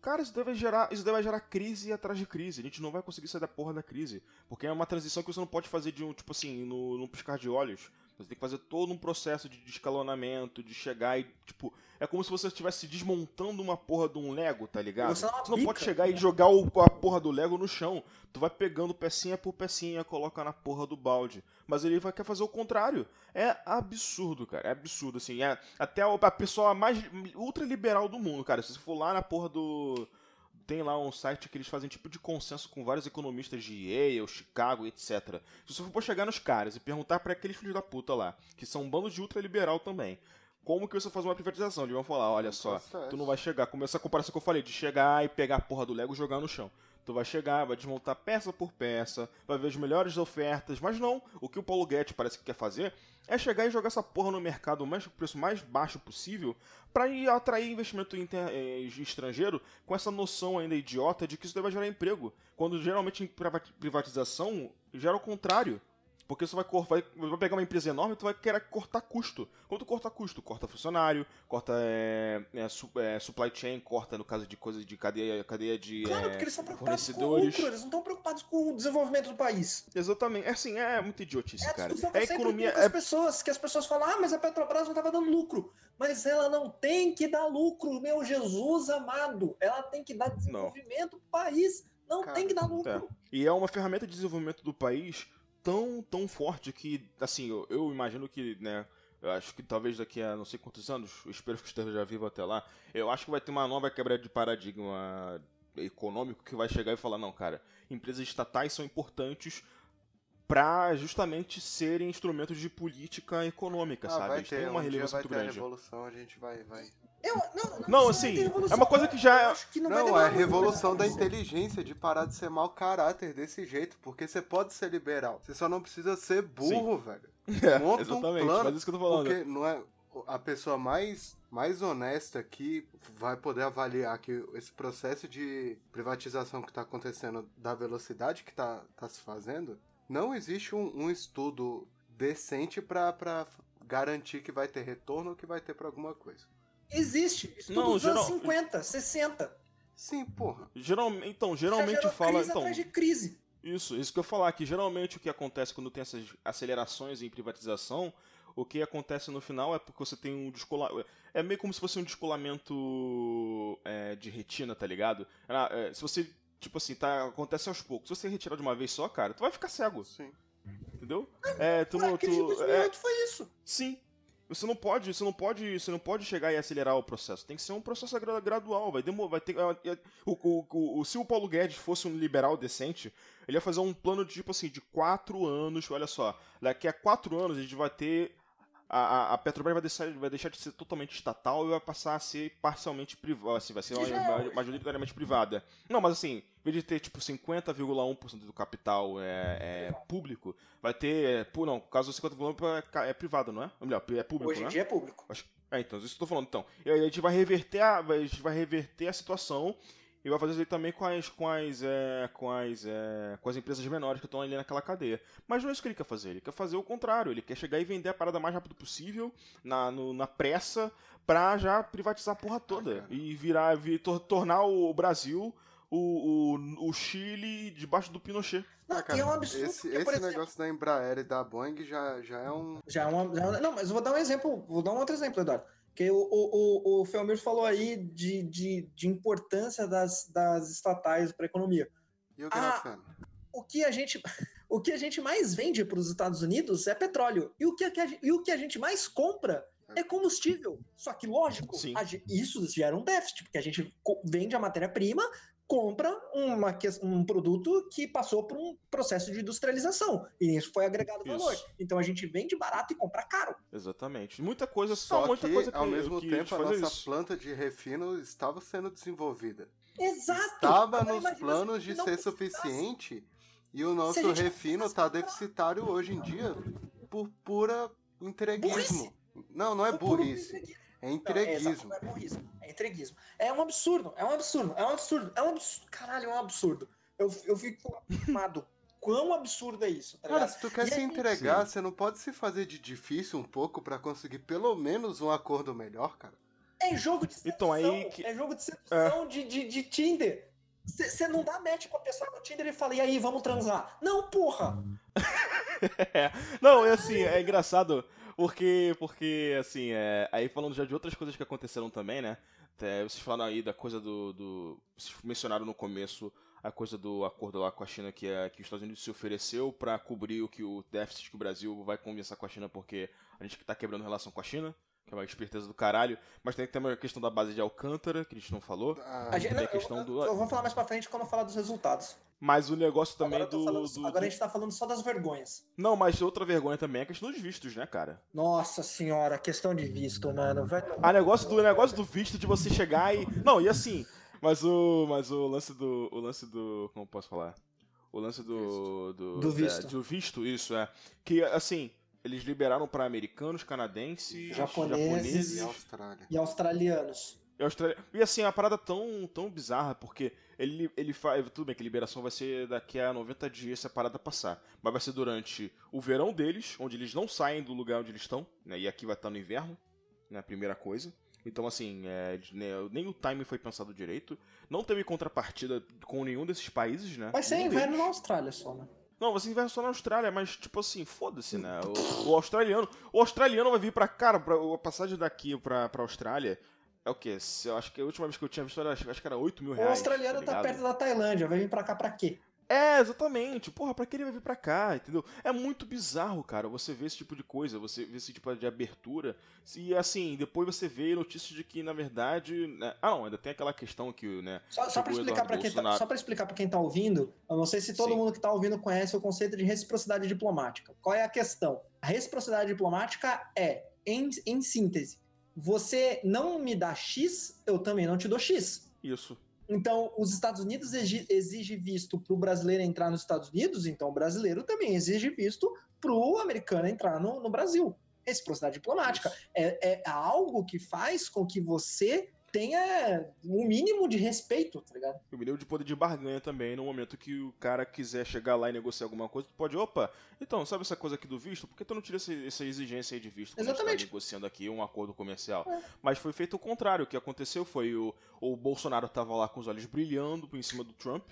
cara, isso deve gerar, isso deve gerar crise atrás de crise. A gente não vai conseguir sair da porra da crise. Porque é uma transição que você não pode fazer de um, tipo assim, no, num piscar de olhos. Você tem que fazer todo um processo de escalonamento, de chegar e, tipo, é como se você estivesse desmontando uma porra de um Lego, tá ligado? Você é não pode bica. chegar e jogar o- a porra do Lego no chão. Tu vai pegando pecinha por pecinha, coloca na porra do balde. Mas ele vai querer fazer o contrário. É absurdo, cara. É absurdo, assim. É até a pessoa mais ultraliberal do mundo, cara. Se você for lá na porra do. Tem lá um site que eles fazem tipo de consenso com vários economistas de Yale, Chicago, etc. Se você for chegar nos caras e perguntar pra aqueles filhos da puta lá, que são um bando de ultraliberal também, como que você faz uma privatização? Eles vão falar, olha só, tu não vai chegar, como essa comparação que eu falei, de chegar e pegar a porra do Lego e jogar no chão. Tu vai chegar, vai desmontar peça por peça, vai ver as melhores ofertas, mas não. O que o Paulo Guedes parece que quer fazer é chegar e jogar essa porra no mercado mais o preço mais baixo possível para atrair investimento inter- eh, estrangeiro com essa noção ainda idiota de que isso deve gerar emprego. Quando geralmente em priva- privatização gera o contrário. Porque você vai, vai, vai pegar uma empresa enorme e tu vai querer cortar custo. Quando tu corta custo, corta funcionário, corta é, é, su- é, supply chain, corta no caso de coisas de cadeia, cadeia de Claro, é, porque eles estão preocupados com o fornecedores. lucro, eles não estão preocupados com o desenvolvimento do país. Exatamente. É assim, é muito idiotice, É cara. que É economia. com as É... pessoas, que as pessoas falam, ah, mas a Petrobras não estava dando lucro. Mas ela não tem que dar lucro, meu Jesus amado. Ela tem que dar desenvolvimento pro país. Não Cara, tem que dar lucro. É. E é uma ferramenta de desenvolvimento do país tão, tão forte que, assim, eu, eu imagino que, né, eu acho que talvez daqui a não sei quantos anos, eu espero que esteja vivo até lá, eu acho que vai ter uma nova quebra de paradigma econômico que vai chegar e falar, não, cara, empresas estatais são importantes para justamente serem instrumentos de política econômica, Ah, sabe? vai Eles ter, têm uma um relevância vai muito ter a grande. revolução, a gente vai, vai Eu, não, não, Não, assim, é uma coisa que já é- Eu acho que não, Não, é a muito revolução da inteligência de parar de ser mau caráter desse jeito, porque você pode ser liberal. Você só não precisa ser burro, velho. [LAUGHS] É, Monta um exatamente, plano, mas é isso que eu tô falando. Porque não é a pessoa mais, mais honesta que vai poder avaliar que esse processo de privatização que está acontecendo, da velocidade que está tá se fazendo, não existe um, um estudo decente para garantir que vai ter retorno ou que vai ter para alguma coisa. Existe. Isso Não, tudo dos anos geral- 50, 60. Sim, porra. Geralmente, então, Já geralmente gerou fala. crise Então, atrás de crise. Isso, isso que eu ia falar, que geralmente o que acontece quando tem essas acelerações em privatização, o que acontece no final é porque você tem um descolamento. É meio como se fosse um descolamento é, de retina, tá ligado? É, se você, tipo assim, tá, acontece aos poucos. Se você retirar de uma vez só, cara, tu vai ficar cego, Sim. entendeu? É, tu Ué, de Tu, é, 2008 foi isso. sim. Você não pode, você não pode, você não pode chegar e acelerar o processo. Tem que ser um processo gra- gradual, vai demorar, vai ter é, é, o- se o Paulo Guedes fosse um liberal decente, ele ia fazer um plano de tipo assim de quatro anos. Olha só, daqui a quatro anos a gente vai ter a, a- Petrobras vai deixar, vai deixar de ser totalmente estatal e vai passar a ser parcialmente privada, assim, vai ser já é majoritariamente privada. Não, mas assim, em vez de ter tipo 50,1% do capital é, é, público, vai ter, é, não, caso 50,1% é, é privado, não é? Ou melhor, é público, Hoje em né? dia é público. Acho- É, então, isso que eu tô falando, então. E aí a gente vai reverter a, a gente vai reverter a situação e vai fazer isso aí também com as, com as, é, com as, é, com as empresas menores que estão ali naquela cadeia. Mas não é isso que ele quer fazer, ele quer fazer o contrário, ele quer chegar e vender a parada mais rápido possível, na, no- na pressa, pra já privatizar a porra toda. cara. e virar, vir, tor- tornar o Brasil o, o, o Chile debaixo do Pinochet. Não, Ah, cara, e é um absurdo. esse porque, esse exemplo, negócio da Embraer e da Boeing já, já é um. Já é uma, já é Não, mas eu vou dar um exemplo, vou dar um outro exemplo, Eduardo. Porque o, o, o, o Felmir falou aí de, de, de importância das, das estatais para a economia. E o Ah? O que a gente, [LAUGHS] o que a gente mais vende para os Estados Unidos é petróleo. E o que, a, que a- e o que a gente mais compra é combustível. Só que, lógico, Sim. isso gera um déficit, porque a gente vende a matéria-prima, compra uma, um produto que passou por um processo de industrialização. E isso foi agregado valor. Isso. Então a gente vende barato e compra caro. Exatamente. Muita coisa, só, Só muita que, coisa que ao mesmo que tempo, a faz nossa isso. planta de refino estava sendo desenvolvida. Exato! Estava Agora nos planos se de ser precisasse. suficiente e o nosso refino está deficitário hoje em dia por pura entreguismo. Burrice. Não, não é Por burrice. É é, entreguismo. não é burrice, é entreguismo. É um absurdo, é um absurdo, é um absurdo, é um absurdo. Caralho, é um absurdo. Eu, eu fico amado. [LAUGHS] Quão absurdo é isso, tá Cara, ligado? se tu quer E se aí- entregar, você não pode se fazer de difícil um pouco pra conseguir pelo menos um acordo melhor, cara. É jogo de sedução. Então, aí que- É jogo de sedução de, de, de Tinder. Você não dá match com a pessoa no Tinder e fala, e aí, vamos transar? Não, porra! [LAUGHS] É. Não, é assim, é engraçado porque, porque assim, é, aí falando já de outras coisas que aconteceram também, né? É, vocês falaram aí da coisa do, do. Vocês mencionaram no começo a coisa do acordo lá com a China que, é, que os Estados Unidos se ofereceu pra cobrir o que o déficit que o Brasil vai conversar com a China porque a gente tá quebrando relação com a China. Que é uma esperteza do caralho. Mas tem também a questão da base de Alcântara, que a gente não falou. Ah, A gente, tem a não, questão eu, do- eu vou falar mais pra frente quando eu falar dos resultados. Mas o negócio também do, falando- do- agora a gente tá falando só das vergonhas. Não, mas outra vergonha também é a questão dos vistos, né, cara? Nossa senhora, questão de visto, mano. Vai A negócio do o negócio do visto de você chegar e não, e assim, mas o mas o lance do o lance do como posso falar? O lance do do, Do visto. É, do visto, isso é. Que assim, eles liberaram para americanos, canadenses, Japoneses. e japoneses Austrália. E australianos. e australianos. E assim, uma parada tão tão bizarra porque ele ele faz tudo bem que a liberação vai ser daqui a 90 dias essa parada passar, mas vai ser durante o verão deles, onde eles não saem do lugar onde eles estão, né? E aqui vai estar no inverno, né? Primeira coisa. Então, assim, é, de- né, nem o time foi pensado direito. Não teve contrapartida com nenhum desses países, né? Vai ser Nenhum inverno deles. na Austrália só, né? Não, ser inverno só na Austrália, mas, tipo assim, foda-se, né? O, o australiano. O australiano vai vir pra. Cara, pra, a passagem daqui pra, pra Austrália é o quê? Se- Eu acho que a última vez que eu tinha visto era, acho que era 8 mil O reais. australiano tá, ligado? perto da Tailândia, vai vir pra cá pra quê? É, exatamente. Porra, pra que ele vai vir pra cá, entendeu? É muito bizarro, cara, você vê esse tipo de coisa, você vê esse tipo de abertura. E assim, depois você vê notícias de que, na verdade. né? Ah, não, ainda tem aquela questão que, né? Só, só pra explicar para quem, tá, só pra explicar pra quem tá ouvindo, eu não sei se todo Sim. mundo que tá ouvindo conhece o conceito de reciprocidade diplomática. Qual é a questão? A reciprocidade diplomática é, em, em síntese, você não me dá X, eu também não te dou X. Isso. Então, os Estados Unidos exige, visto para o brasileiro entrar nos Estados Unidos, então o brasileiro também exige visto para o americano entrar no, no Brasil. Reciprocidade diplomática. É, é algo que faz com que você tenha um mínimo de respeito, tá ligado? O mínimo de poder de barganha também, no momento que o cara quiser chegar lá e negociar alguma coisa, tu pode, opa, então, sabe essa coisa aqui do visto? Por que tu não tira essa, essa exigência aí de visto quando Exatamente. a gente tá negociando aqui um acordo comercial? É. Mas foi feito o contrário, o que aconteceu foi o, o Bolsonaro tava lá com os olhos brilhando por cima do Trump,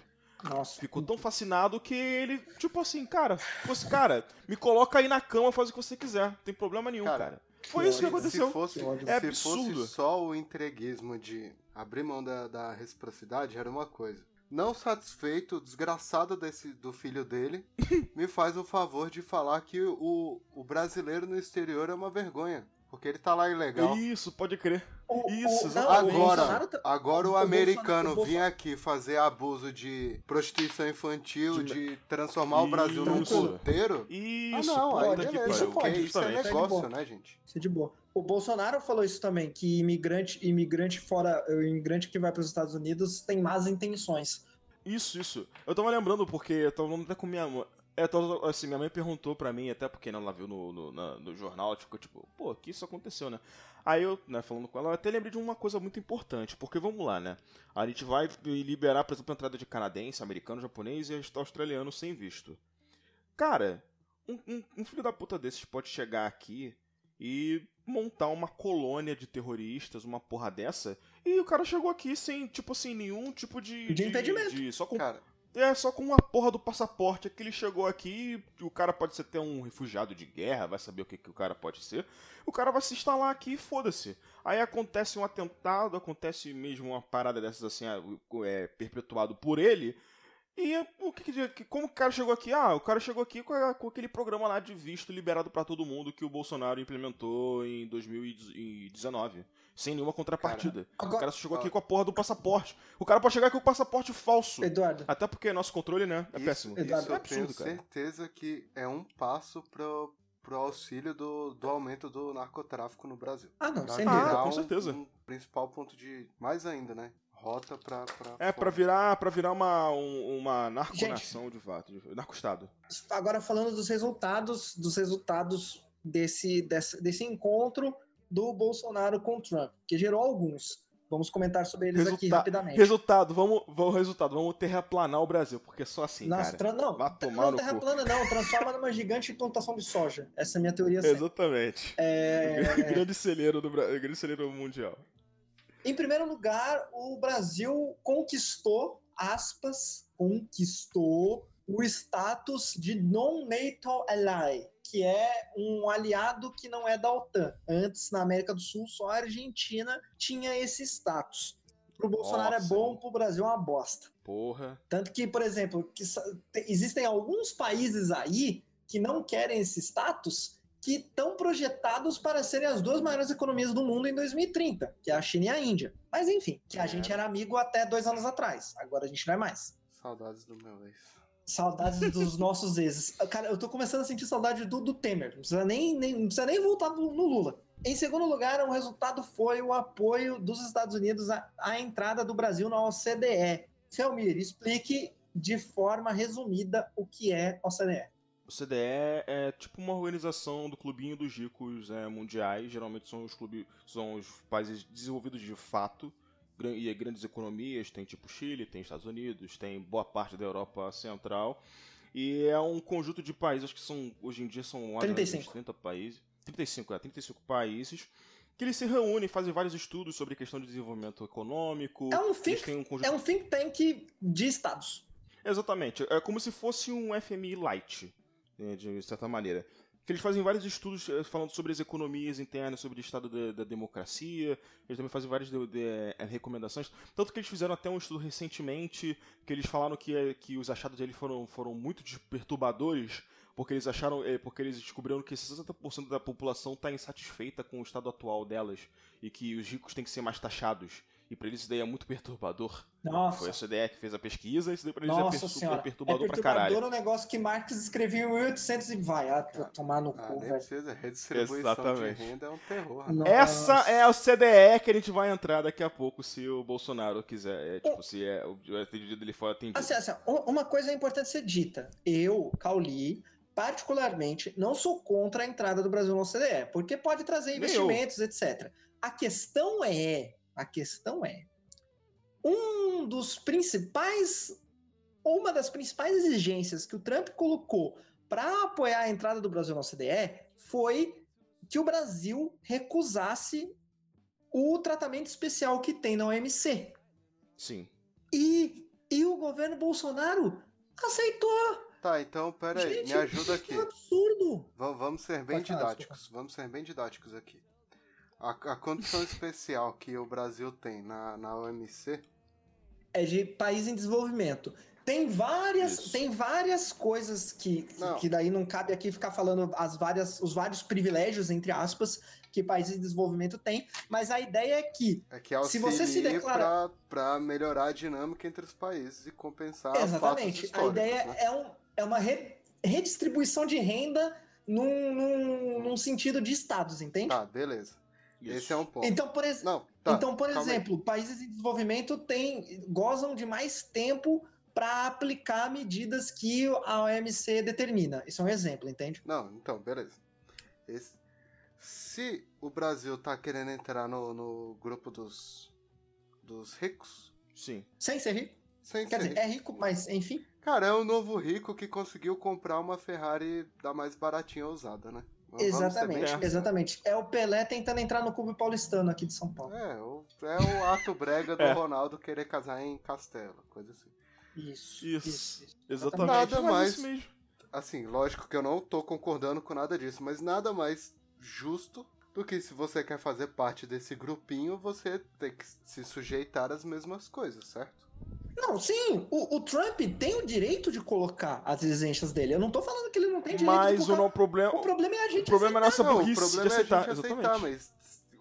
nossa. Ficou tão fascinado que ele, tipo assim, cara, fosse, cara, me coloca aí na cama, faz o que você quiser. Não tem problema nenhum, cara. cara. Foi isso que aconteceu. Se fosse, é se absurdo. fosse só o entreguismo de abrir mão da, da reciprocidade, era uma coisa. Não satisfeito, desgraçado desse, do filho dele, [LAUGHS] me faz o favor de falar que o, o brasileiro no exterior é uma vergonha. Porque ele tá lá ilegal. Isso, pode crer. O, Isso, o, não, agora, tá- agora o, americano vir aqui fazer abuso de prostituição infantil, de, de transformar o Brasil num Isso. puteiro. Isso, ah, não, aí beleza, isso pariu. porque pode, isso é justamente. negócio, né, gente? Isso é de boa. O Bolsonaro falou isso também, que imigrante, imigrante fora, o imigrante que vai para os Estados Unidos tem más intenções. Isso, isso. Eu tava lembrando porque eu tava falando até com minha mãe. É, tô- assim, minha mãe perguntou pra mim, até porque ela viu no, no, na- no jornal, ficou tipo, pô, que isso aconteceu, né? Aí eu, né, falando com ela, eu até lembrei de uma coisa muito importante, porque vamos lá, né? A gente vai liberar, por exemplo, a entrada de canadense, americano, japonês e australiano sem visto. Cara, um, um- um filho da puta desses pode chegar aqui e montar uma colônia de terroristas, uma porra dessa, e o cara chegou aqui sem, tipo assim, nenhum tipo de. De impedimento. de- só com Cara, é, só com a porra do passaporte. Que ele chegou aqui, o cara pode ser até um refugiado de guerra, vai saber o que, que o cara pode ser. O cara vai se instalar aqui e foda-se. Aí acontece um atentado, acontece mesmo uma parada dessas assim, ah, é, perpetuado por ele. E é, o que, que- como o cara chegou aqui? Ah, o cara chegou aqui com, a- com aquele programa lá de visto liberado pra todo mundo que o Bolsonaro implementou em 2019, sem nenhuma contrapartida. o Agora, cara chegou aqui com a porra do passaporte. O cara pode chegar aqui com o passaporte falso. Eduardo, Até porque nosso controle, né? É isso, péssimo. isso Eduardo, eu é absurdo, tenho cara. certeza que é um passo pro, pro auxílio do, do aumento do narcotráfico no Brasil. ah não, Pra sem Ah, dúvida. virar com um- certeza. Um principal ponto de. Mais ainda, né? Rota pra. pra É, pra fora. virar, pra virar uma, um- uma narconação de fato. de- Narco-estado. Agora falando dos resultados, dos resultados desse, desse, desse encontro do Bolsonaro com o Trump, que gerou alguns. Vamos comentar sobre eles aqui Resulta- rapidamente. Resultado, vamos, vamos, resultado, vamos terraplanar o Brasil, porque só assim, Nossa, cara. não, Vai tomar não no terra cu. plana não, transforma numa gigante plantação de soja. Essa é a minha teoria sempre. Exatamente. É, [LAUGHS] grande celeiro do Bra- grande celeiro mundial. Em primeiro lugar, o Brasil conquistou, aspas, conquistou o status de non-NATO ally, que é um aliado que não é da OTAN. Antes, na América do Sul, só a Argentina tinha esse status. Pro Bolsonaro Nossa. é bom, pro Brasil é uma bosta. Porra. Tanto que, por exemplo, que existem alguns países aí que não querem esse status, que estão projetados para serem as duas maiores economias do mundo em 2030, que é a China e a Índia. Mas enfim, que a É. gente era amigo até dois anos atrás. Agora a gente não é mais. Saudades do meu ex. Saudades dos [LAUGHS] nossos exes. Cara, eu tô começando a sentir saudade do, do Temer. Não precisa nem, nem- não precisa nem voltar no, no Lula. Em segundo lugar, o resultado foi o apoio dos Estados Unidos à, à entrada do Brasil na OCDE. Felmir, explique de forma resumida o que é OCDE. O CDE é tipo uma organização do clubinho dos ricos é, mundiais. Geralmente são os clubes, são os países desenvolvidos de fato e grandes economias. Tem tipo Chile, tem Estados Unidos, tem boa parte da Europa Central. E é um conjunto de países que são hoje em dia são mais ou menos 35. 30 países, 35, é, 35 países que eles se reúnem, fazem vários estudos sobre questão de desenvolvimento econômico. É um think, um conjunto é um think tank de estados. Exatamente. É como se fosse um FMI light, né, de certa maneira. Que eles fazem vários estudos eh, falando sobre as economias internas, sobre o estado da, da democracia. Eles também fazem várias de- de- eh, recomendações. Tanto que eles fizeram até um estudo recentemente que eles falaram que, eh, que os achados deles foram, foram muito perturbadores. Porque eles acharam, porque eles descobriram que 60% da população está insatisfeita com o estado atual delas e que os ricos têm que ser mais taxados E pra eles isso daí é muito perturbador. Nossa. Foi a CDE que fez a pesquisa, isso daí pra eles Nossa é per- super senhora. perturbador, é pra perturbador caralho. um negócio que Marx escreveu em 1800 e vai ah, tomar no Ah, cu, velho. precisa. Redistribuição Exatamente. de renda é um terror. Nossa. Essa é a CDE que a gente vai entrar daqui a pouco, se o Bolsonaro quiser. É, tipo, se é, o o atendido dele for atendido. Assim, assim, uma coisa é importante ser dita. Eu, Cauli, particularmente, não sou contra a entrada do Brasil no OCDE, porque pode trazer investimentos, etc. A questão é, a questão é, um dos principais, uma das principais exigências que o Trump colocou para apoiar a entrada do Brasil no OCDE foi que o Brasil recusasse o tratamento especial que tem na OMC. Sim. E, e o governo Bolsonaro aceitou. Tá, então, pera aí, Gente, me ajuda aqui. Um absurdo. Va- Vamos ser bem Pode falar, didáticos. Vamos ser bem didáticos aqui. A, a condição especial que o Brasil tem na, na OMC. É de país em desenvolvimento. Tem várias, Isso. tem várias coisas que, que- Não. que daí não cabe aqui ficar falando as várias, os vários privilégios, entre aspas, que países em desenvolvimento têm, mas a ideia é que É que Se você se auxilia declara- para melhorar a dinâmica entre os países e compensar Exatamente. A ideia né? é, um, é uma re- redistribuição de renda num, num, num sentido de estados, entende? Tá, beleza. Isso. Esse é um ponto. Então, por, ex- Não, tá. então, por calma aí. exemplo, países em desenvolvimento têm, gozam de mais tempo para aplicar medidas que a OMC determina. Isso é um exemplo, entende? Não, então, beleza. Esse- Se o Brasil tá querendo entrar no, no grupo dos, dos ricos, Sim. Sem ser rico. sem Quer ser dizer, é rico, mas enfim. Cara, é o novo rico que conseguiu comprar uma Ferrari da mais baratinha usada, né? Exatamente, sinceros. exatamente. É o Pelé tentando entrar no clube paulistano aqui de São Paulo. É, o, é o ato brega do [LAUGHS] É. Ronaldo querer casar em Castelo, coisa assim. Isso, Isso. isso, isso. Exatamente. Nada mais- isso mesmo. Assim, lógico que eu não tô concordando com nada disso, mas nada mais justo do que se você quer fazer parte desse grupinho, você tem que se sujeitar às mesmas coisas, certo? Não, sim, o, o Trump tem o direito de colocar as exigências dele. Eu não tô falando que ele não tem direito de Mas o, colocar. não, problema, O problema é a gente o problema é a nossa Não, o burrice problema de é a aceitar. gente aceitar, Exatamente. mas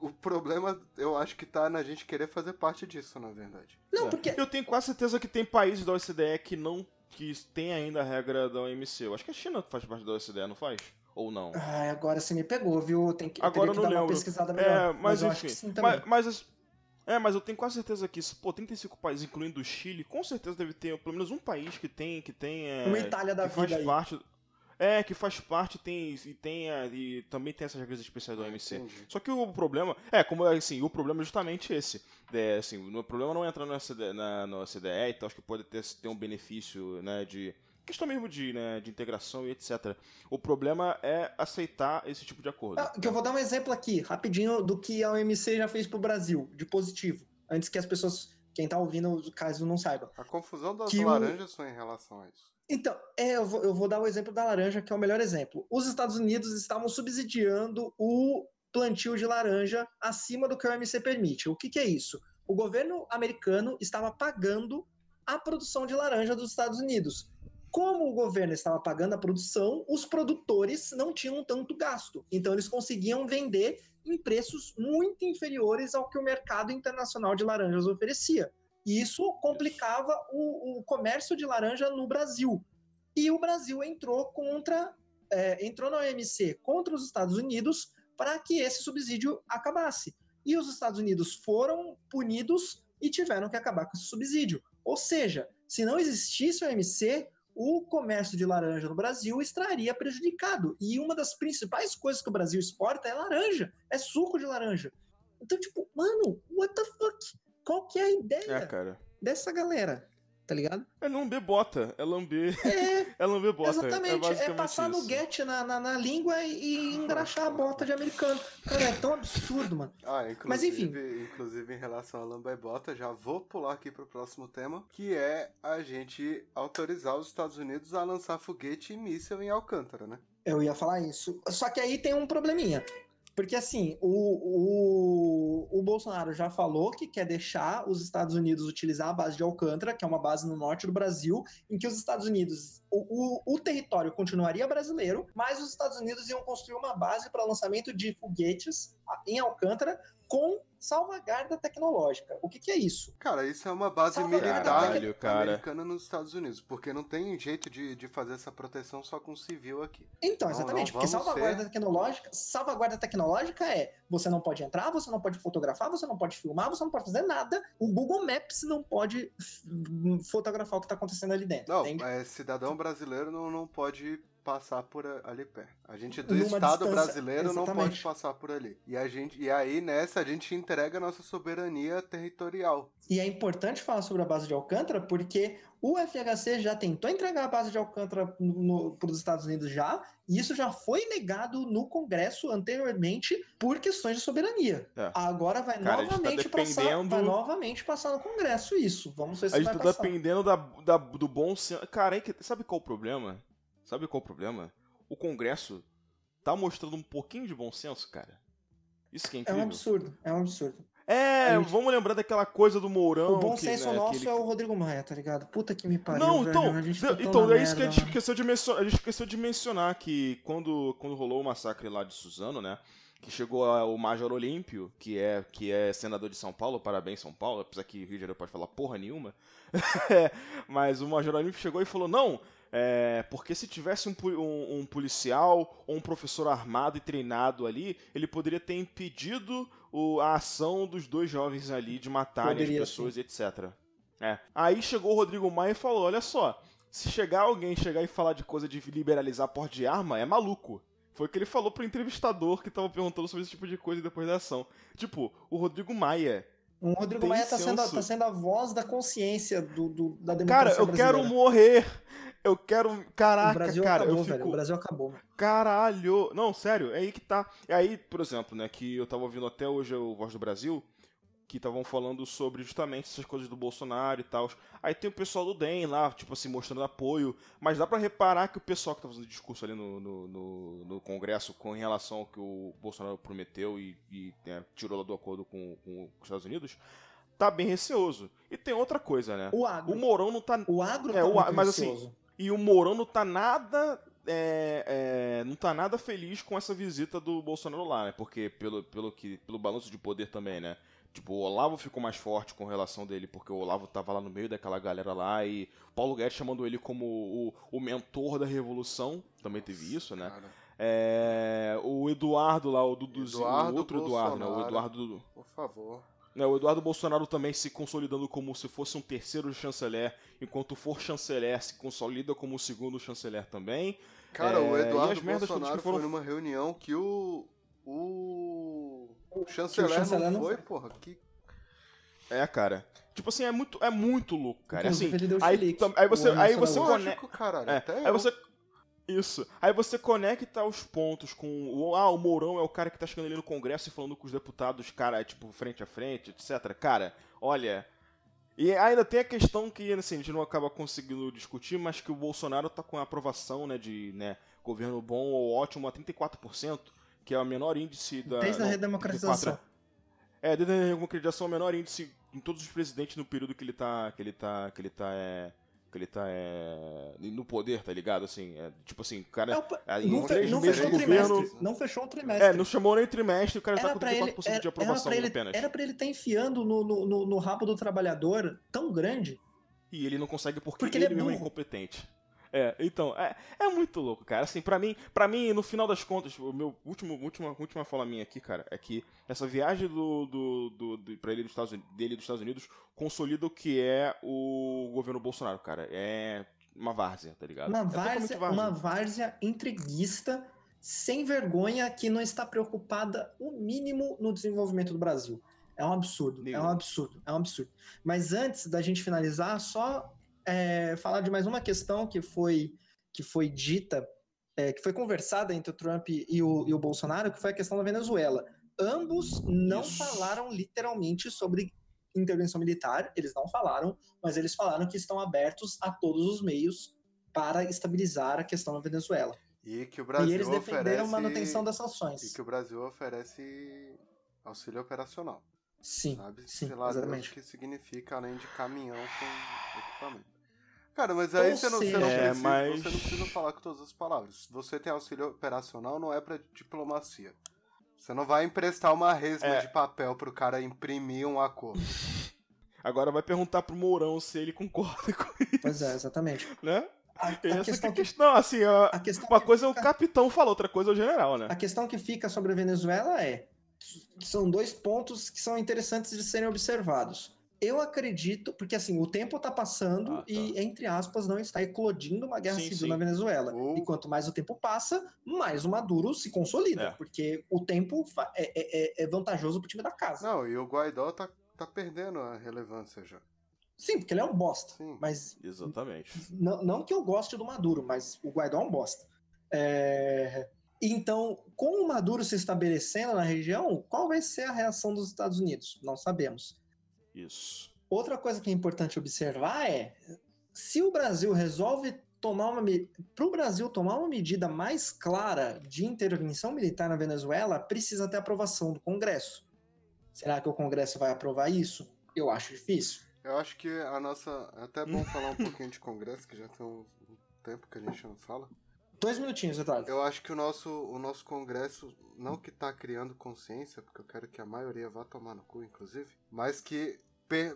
o problema eu acho que tá na gente querer fazer parte disso, na verdade. Não, É. porque Eu tenho quase certeza que tem países da OCDE que não. que tem ainda a regra da OMC. Eu acho que a China faz parte da OCDE, não faz? Ou não? Ai, agora você me pegou, viu? Tem que, Agora eu que não dar uma lembro. pesquisada melhor. É, mas, eu acho enfim. que sim também. mas, mas as- é, mas eu tenho quase certeza que, se, pô, 35 países, incluindo o Chile, com certeza deve ter pelo menos um país que tem. Que tem é, Uma Itália da que faz vida aí. parte. É, que faz parte tem, e, tem, é, e também tem essas regras especiais da OMC. Entendi. Só que o problema. É, como assim, o problema é justamente esse. É, assim, o problema não é entrar na, CD, na, na CDE e tal, acho que pode ter, ter um benefício, né, de. Questão mesmo de, né, de integração e etc. O problema é aceitar esse tipo de acordo. Ah, que eu vou dar um exemplo aqui, rapidinho, do que a OMC já fez pro Brasil, de positivo. Antes que as pessoas, quem tá ouvindo, caso não saiba. A confusão das Que o- laranjas foi em relação a isso. Então, é, eu, vou, eu vou dar o exemplo da laranja, que é o melhor exemplo. Os Estados Unidos estavam subsidiando o plantio de laranja acima do que o OMC permite. O que, que é isso? O governo americano estava pagando a produção de laranja dos Estados Unidos. Como o governo estava pagando a produção, os produtores não tinham tanto gasto. Então, eles conseguiam vender em preços muito inferiores ao que o mercado internacional de laranjas oferecia. E isso complicava o, o comércio de laranja no Brasil. E o Brasil entrou contra, é, entrou na OMC contra os Estados Unidos para que esse subsídio acabasse. E os Estados Unidos foram punidos e tiveram que acabar com esse subsídio. Ou seja, se não existisse o OMC, o comércio de laranja no Brasil estaria prejudicado. E uma das principais coisas que o Brasil exporta é laranja, é suco de laranja. Então, tipo, mano, what the fuck? Qual que é a ideia É, dessa galera? Tá ligado? É lamber bota. É lamber. É, [LAUGHS] É lamber bota. exatamente. É, É, passar isso. no get na, na, na língua e, engraxar a bota de americano. Cara, é tão absurdo, mano. Ah, inclusive, Mas enfim. inclusive em relação a Lamba e Bota, já vou pular aqui pro próximo tema, que é a gente autorizar os Estados Unidos a lançar foguete e míssil em Alcântara, né? Eu ia falar isso. Só que aí tem um probleminha. Porque assim, o, o, o Bolsonaro já falou que quer deixar os Estados Unidos utilizar a base de Alcântara, que é uma base no norte do Brasil, em que os Estados Unidos, o, o, o território continuaria brasileiro, mas os Estados Unidos iam construir uma base para lançamento de foguetes em Alcântara com salvaguarda tecnológica. O que, que é isso? Cara, isso é uma base militar americana nos Estados Unidos, porque não tem jeito de, de fazer essa proteção só com civil aqui. Então, exatamente, não porque salvaguarda ser- tecnológica, salvaguarda tecnológica é você não pode entrar, você não pode fotografar, você não pode filmar, você não pode fazer nada. O Google Maps não pode f- fotografar o que está acontecendo ali dentro, Não, é, cidadão brasileiro não, não pode passar por a- ali perto. A gente do Numa Estado brasileiro não pode exatamente. passar por ali. E, a gente, e aí, nessa, a gente entrega a nossa soberania territorial. E é importante falar sobre a base de Alcântara porque o FHC já tentou entregar a base de Alcântara para os Estados Unidos já, e isso já foi negado no Congresso anteriormente por questões de soberania. É. Agora vai Cara, tá novamente passar, dependendo- vai novamente passar no Congresso isso. Vamos ver se A gente vai tá passar. dependendo da, da- do bom senso. Cara, é que- sabe qual o problema? Sabe qual o problema? O Congresso tá mostrando um pouquinho de bom senso, cara. Isso que é É um incrível. absurdo, é um absurdo. É, gente- vamos lembrar daquela coisa do Mourão. o bom que, senso né, nosso aquele- é o Rodrigo Maia, tá ligado? Puta que me pariu. Não, velho, então, a gente tá então é isso que a merda, gente esqueceu de mencionar. A gente esqueceu de mencionar que quando, quando rolou o massacre lá de Suzano, né? Que chegou a- o Major Olímpio, que é, que é senador de São Paulo, parabéns São Paulo, apesar que Rio de Janeiro pode falar porra nenhuma. É, [LAUGHS] mas o Major Olímpio chegou e falou: não, é, porque se tivesse um, um- um policial ou um professor armado e treinado ali, ele poderia ter impedido o- a ação dos dois jovens ali de matarem Poderia, as pessoas e etc. É. Aí chegou o Rodrigo Maia e falou: olha só, se chegar alguém chegar e falar de coisa de liberalizar porte de arma, é maluco. Foi o que ele falou pro entrevistador que tava perguntando sobre esse tipo de coisa depois da ação. Tipo, o Rodrigo Maia. O Rodrigo Maia tá sendo, tá sendo a voz da consciência do, do- da Cara, democracia eu quero brasileira. morrer. Eu quero. O Caraca, Brasil cara, acabou, eu velho. fico. O Brasil acabou. mano. Caralho! Não, sério, é aí que tá. E aí, por exemplo, né, que eu tava ouvindo até hoje o Voz do Brasil, que estavam falando sobre justamente essas coisas do Bolsonaro e tal. Aí tem o pessoal do DEM lá, tipo assim, mostrando apoio. Mas dá pra reparar que o pessoal que tá fazendo discurso ali no, no, no- no Congresso com em relação ao que o Bolsonaro prometeu e, e, né, tirou lá do acordo com, com os Estados Unidos, tá bem receoso. E tem outra coisa, né? O agro. O Mourão não tá O agro É, tá o mas assim, receoso. e o Mourão não tá nada. é, é, não tá nada feliz com essa visita do Bolsonaro lá, né? Porque pelo, pelo, que, pelo balanço de poder também, né? Tipo, o Olavo ficou mais forte com relação dele, porque o Olavo tava lá no meio daquela galera lá e Paulo Guedes chamando ele como o, o mentor da revolução. Também teve isso, né? É, o Eduardo lá, o Duduzinho, Eduardo o outro Eduardo, né? O Bolsonaro. Eduardo. por favor. né, o Eduardo Bolsonaro também se consolidando como se fosse um terceiro chanceler, enquanto for chanceler, se consolida como o segundo chanceler também. Cara, o É, e Eduardo Bolsonaro foram- foi numa reunião que o. O. O chanceler, o chanceler não não foi, foi. porra. Que... É, cara. Tipo assim, é muito, é muito louco, cara. Assim, aí, aí você, aí você conecta. Caralho. É, aí eu. você. Isso. Aí você conecta os pontos com. o- Ah, o Mourão é o cara que tá chegando ali no Congresso e falando com os deputados, cara, tipo, frente a frente, etc. Cara, olha. E ainda tem a questão que, assim, a gente não acaba conseguindo discutir, mas que o Bolsonaro tá com a aprovação, né, de né, governo bom ou ótimo a 34%, que é o menor índice da. Desde a redemocratização. 34, É, desde a redemocratização é o menor índice em todos os presidentes no período que ele tá. que ele tá. que ele tá. É, que ele tá é, no poder, tá ligado? Assim, é, tipo assim, o cara. É o Aí, não, fe- três não meses fechou governo. trimestre. Não fechou um trimestre. É, não chamou nem trimestre, o cara tá era com pra ele, 34% era, de era aprovação pra ele, apenas. era pra ele estar enfiando no, no, no, no rabo do trabalhador tão grande. E ele não consegue porque, Porque ele, ele é é burro. incompetente. É, então, é, é muito louco, cara. Assim, pra mim, para mim, no final das contas, o meu último, última, última fala minha aqui, cara, é que essa viagem do, do, do, do pra ele dos Estados, Unidos- dele dos Estados Unidos consolida o que é o governo Bolsonaro, cara. É uma várzea, tá ligado? Uma é várzea, várzea. uma várzea intriguista, sem vergonha, que não está preocupada o mínimo no desenvolvimento do Brasil. É um absurdo, é Nenhum. um absurdo, é um absurdo. Mas antes da gente finalizar, só é, falar de mais uma questão que foi, que foi dita, é, que foi conversada entre o Trump e o, e o Bolsonaro, que foi a questão da Venezuela. Ambos não Isso. falaram literalmente sobre intervenção militar, eles não falaram, mas eles falaram que estão abertos a todos os meios para estabilizar a questão na Venezuela. E que o Brasil e eles defenderam oferece... manutenção das E sanções. que o Brasil oferece auxílio operacional. Sim, Sabe? sim, Sei lá exatamente. que significa além de caminhão com equipamento. Cara, mas aí Ou você não, você, não É, precisa, mas- você não precisa falar com todas as palavras. Você tem auxílio operacional, não é pra diplomacia. Você não vai emprestar uma resma É. de papel pro cara imprimir um acordo. [LAUGHS] Agora vai perguntar pro Mourão se ele concorda com isso, Pois é, exatamente. né? A, a que é questão a que, questão. Assim, a- a questão uma coisa é o fica- capitão fala, outra coisa é o general, né? A questão que fica sobre a Venezuela é são dois pontos que são interessantes de serem observados. Eu acredito, porque assim, o tempo está passando Ah, tá. e, entre aspas, não está eclodindo uma guerra Sim, civil sim. na Venezuela. Ou- E quanto mais o tempo passa, mais o Maduro se consolida, É. porque o tempo fa- é, é- é vantajoso pro time da casa. Não, e o Guaidó tá, tá perdendo a relevância já. Sim, porque ele é um bosta. Sim. Mas Exatamente. Não, não que eu goste do Maduro, mas o Guaidó é um bosta. É, Então, com o Maduro se estabelecendo na região, qual vai ser a reação dos Estados Unidos? Não sabemos. Isso. Outra coisa que é importante observar é se o Brasil resolve tomar uma para o Brasil tomar uma medida mais clara de intervenção militar na Venezuela, precisa ter aprovação do Congresso. Será que o Congresso vai aprovar isso? Eu acho difícil. Eu acho que a nossa. É até bom [LAUGHS] falar um pouquinho de Congresso, que já tem um, tempo que a gente não fala. Dois minutinhos, Eduardo. Eu acho que o nosso, o nosso Congresso, não que tá criando consciência, porque eu quero que a maioria vá tomar no cu, inclusive, mas que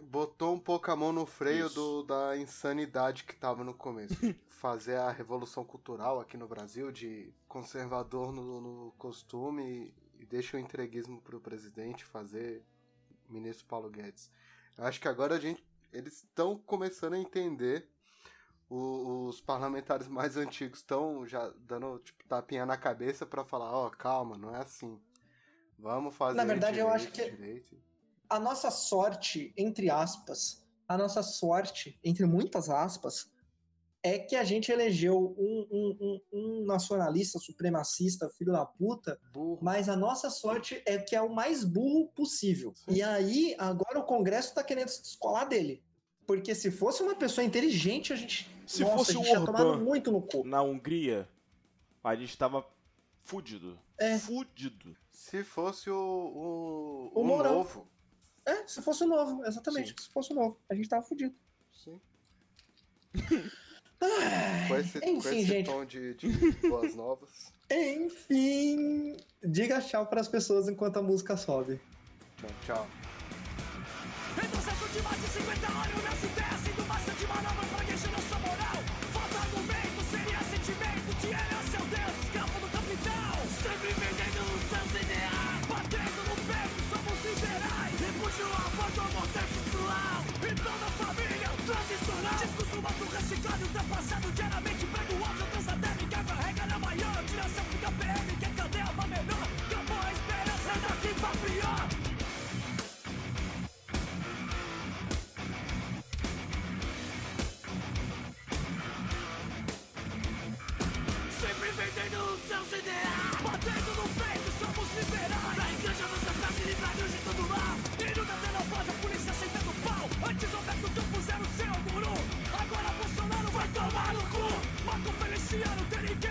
botou um pouco a mão no freio Isso. do, da insanidade que tava no começo. [LAUGHS] Fazer a revolução cultural aqui no Brasil, de conservador no, no costume e deixa o entreguismo pro presidente fazer ministro Paulo Guedes. Eu acho que agora a gente, eles estão começando a entender o- os parlamentares mais antigos estão já dando tipo, tapinha na cabeça pra falar, ó, calma, não é assim. Vamos fazer Na verdade, eu direito, acho que- direito. A nossa sorte, entre aspas, a nossa sorte, entre muitas aspas, é que a gente elegeu um, um- um- um nacionalista supremacista, filho da puta, Burro. mas a nossa sorte é que é o mais burro possível. Sim. E aí, agora o Congresso tá querendo se descolar dele. Porque se fosse uma pessoa inteligente, a gente. Se nossa, fosse a gente o tinha tomado muito no cu. na Hungria, a gente tava fudido. É. Fudido. Se fosse o, o, O o Mourão. novo. É, se fosse o novo, exatamente. Sim. Se fosse o novo, a gente tava fudido. Sim. [LAUGHS] Ai, Com esse, com enfim, esse gente. tom de, de [LAUGHS] boas novas. Enfim, diga tchau para as pessoas enquanto a música sobe. Tchau, tchau. Refúgio ao voto homossexual E toda família tradicional Discurso mato reciclado, ultrapassado Diariamente prego Cristiano, dedicated.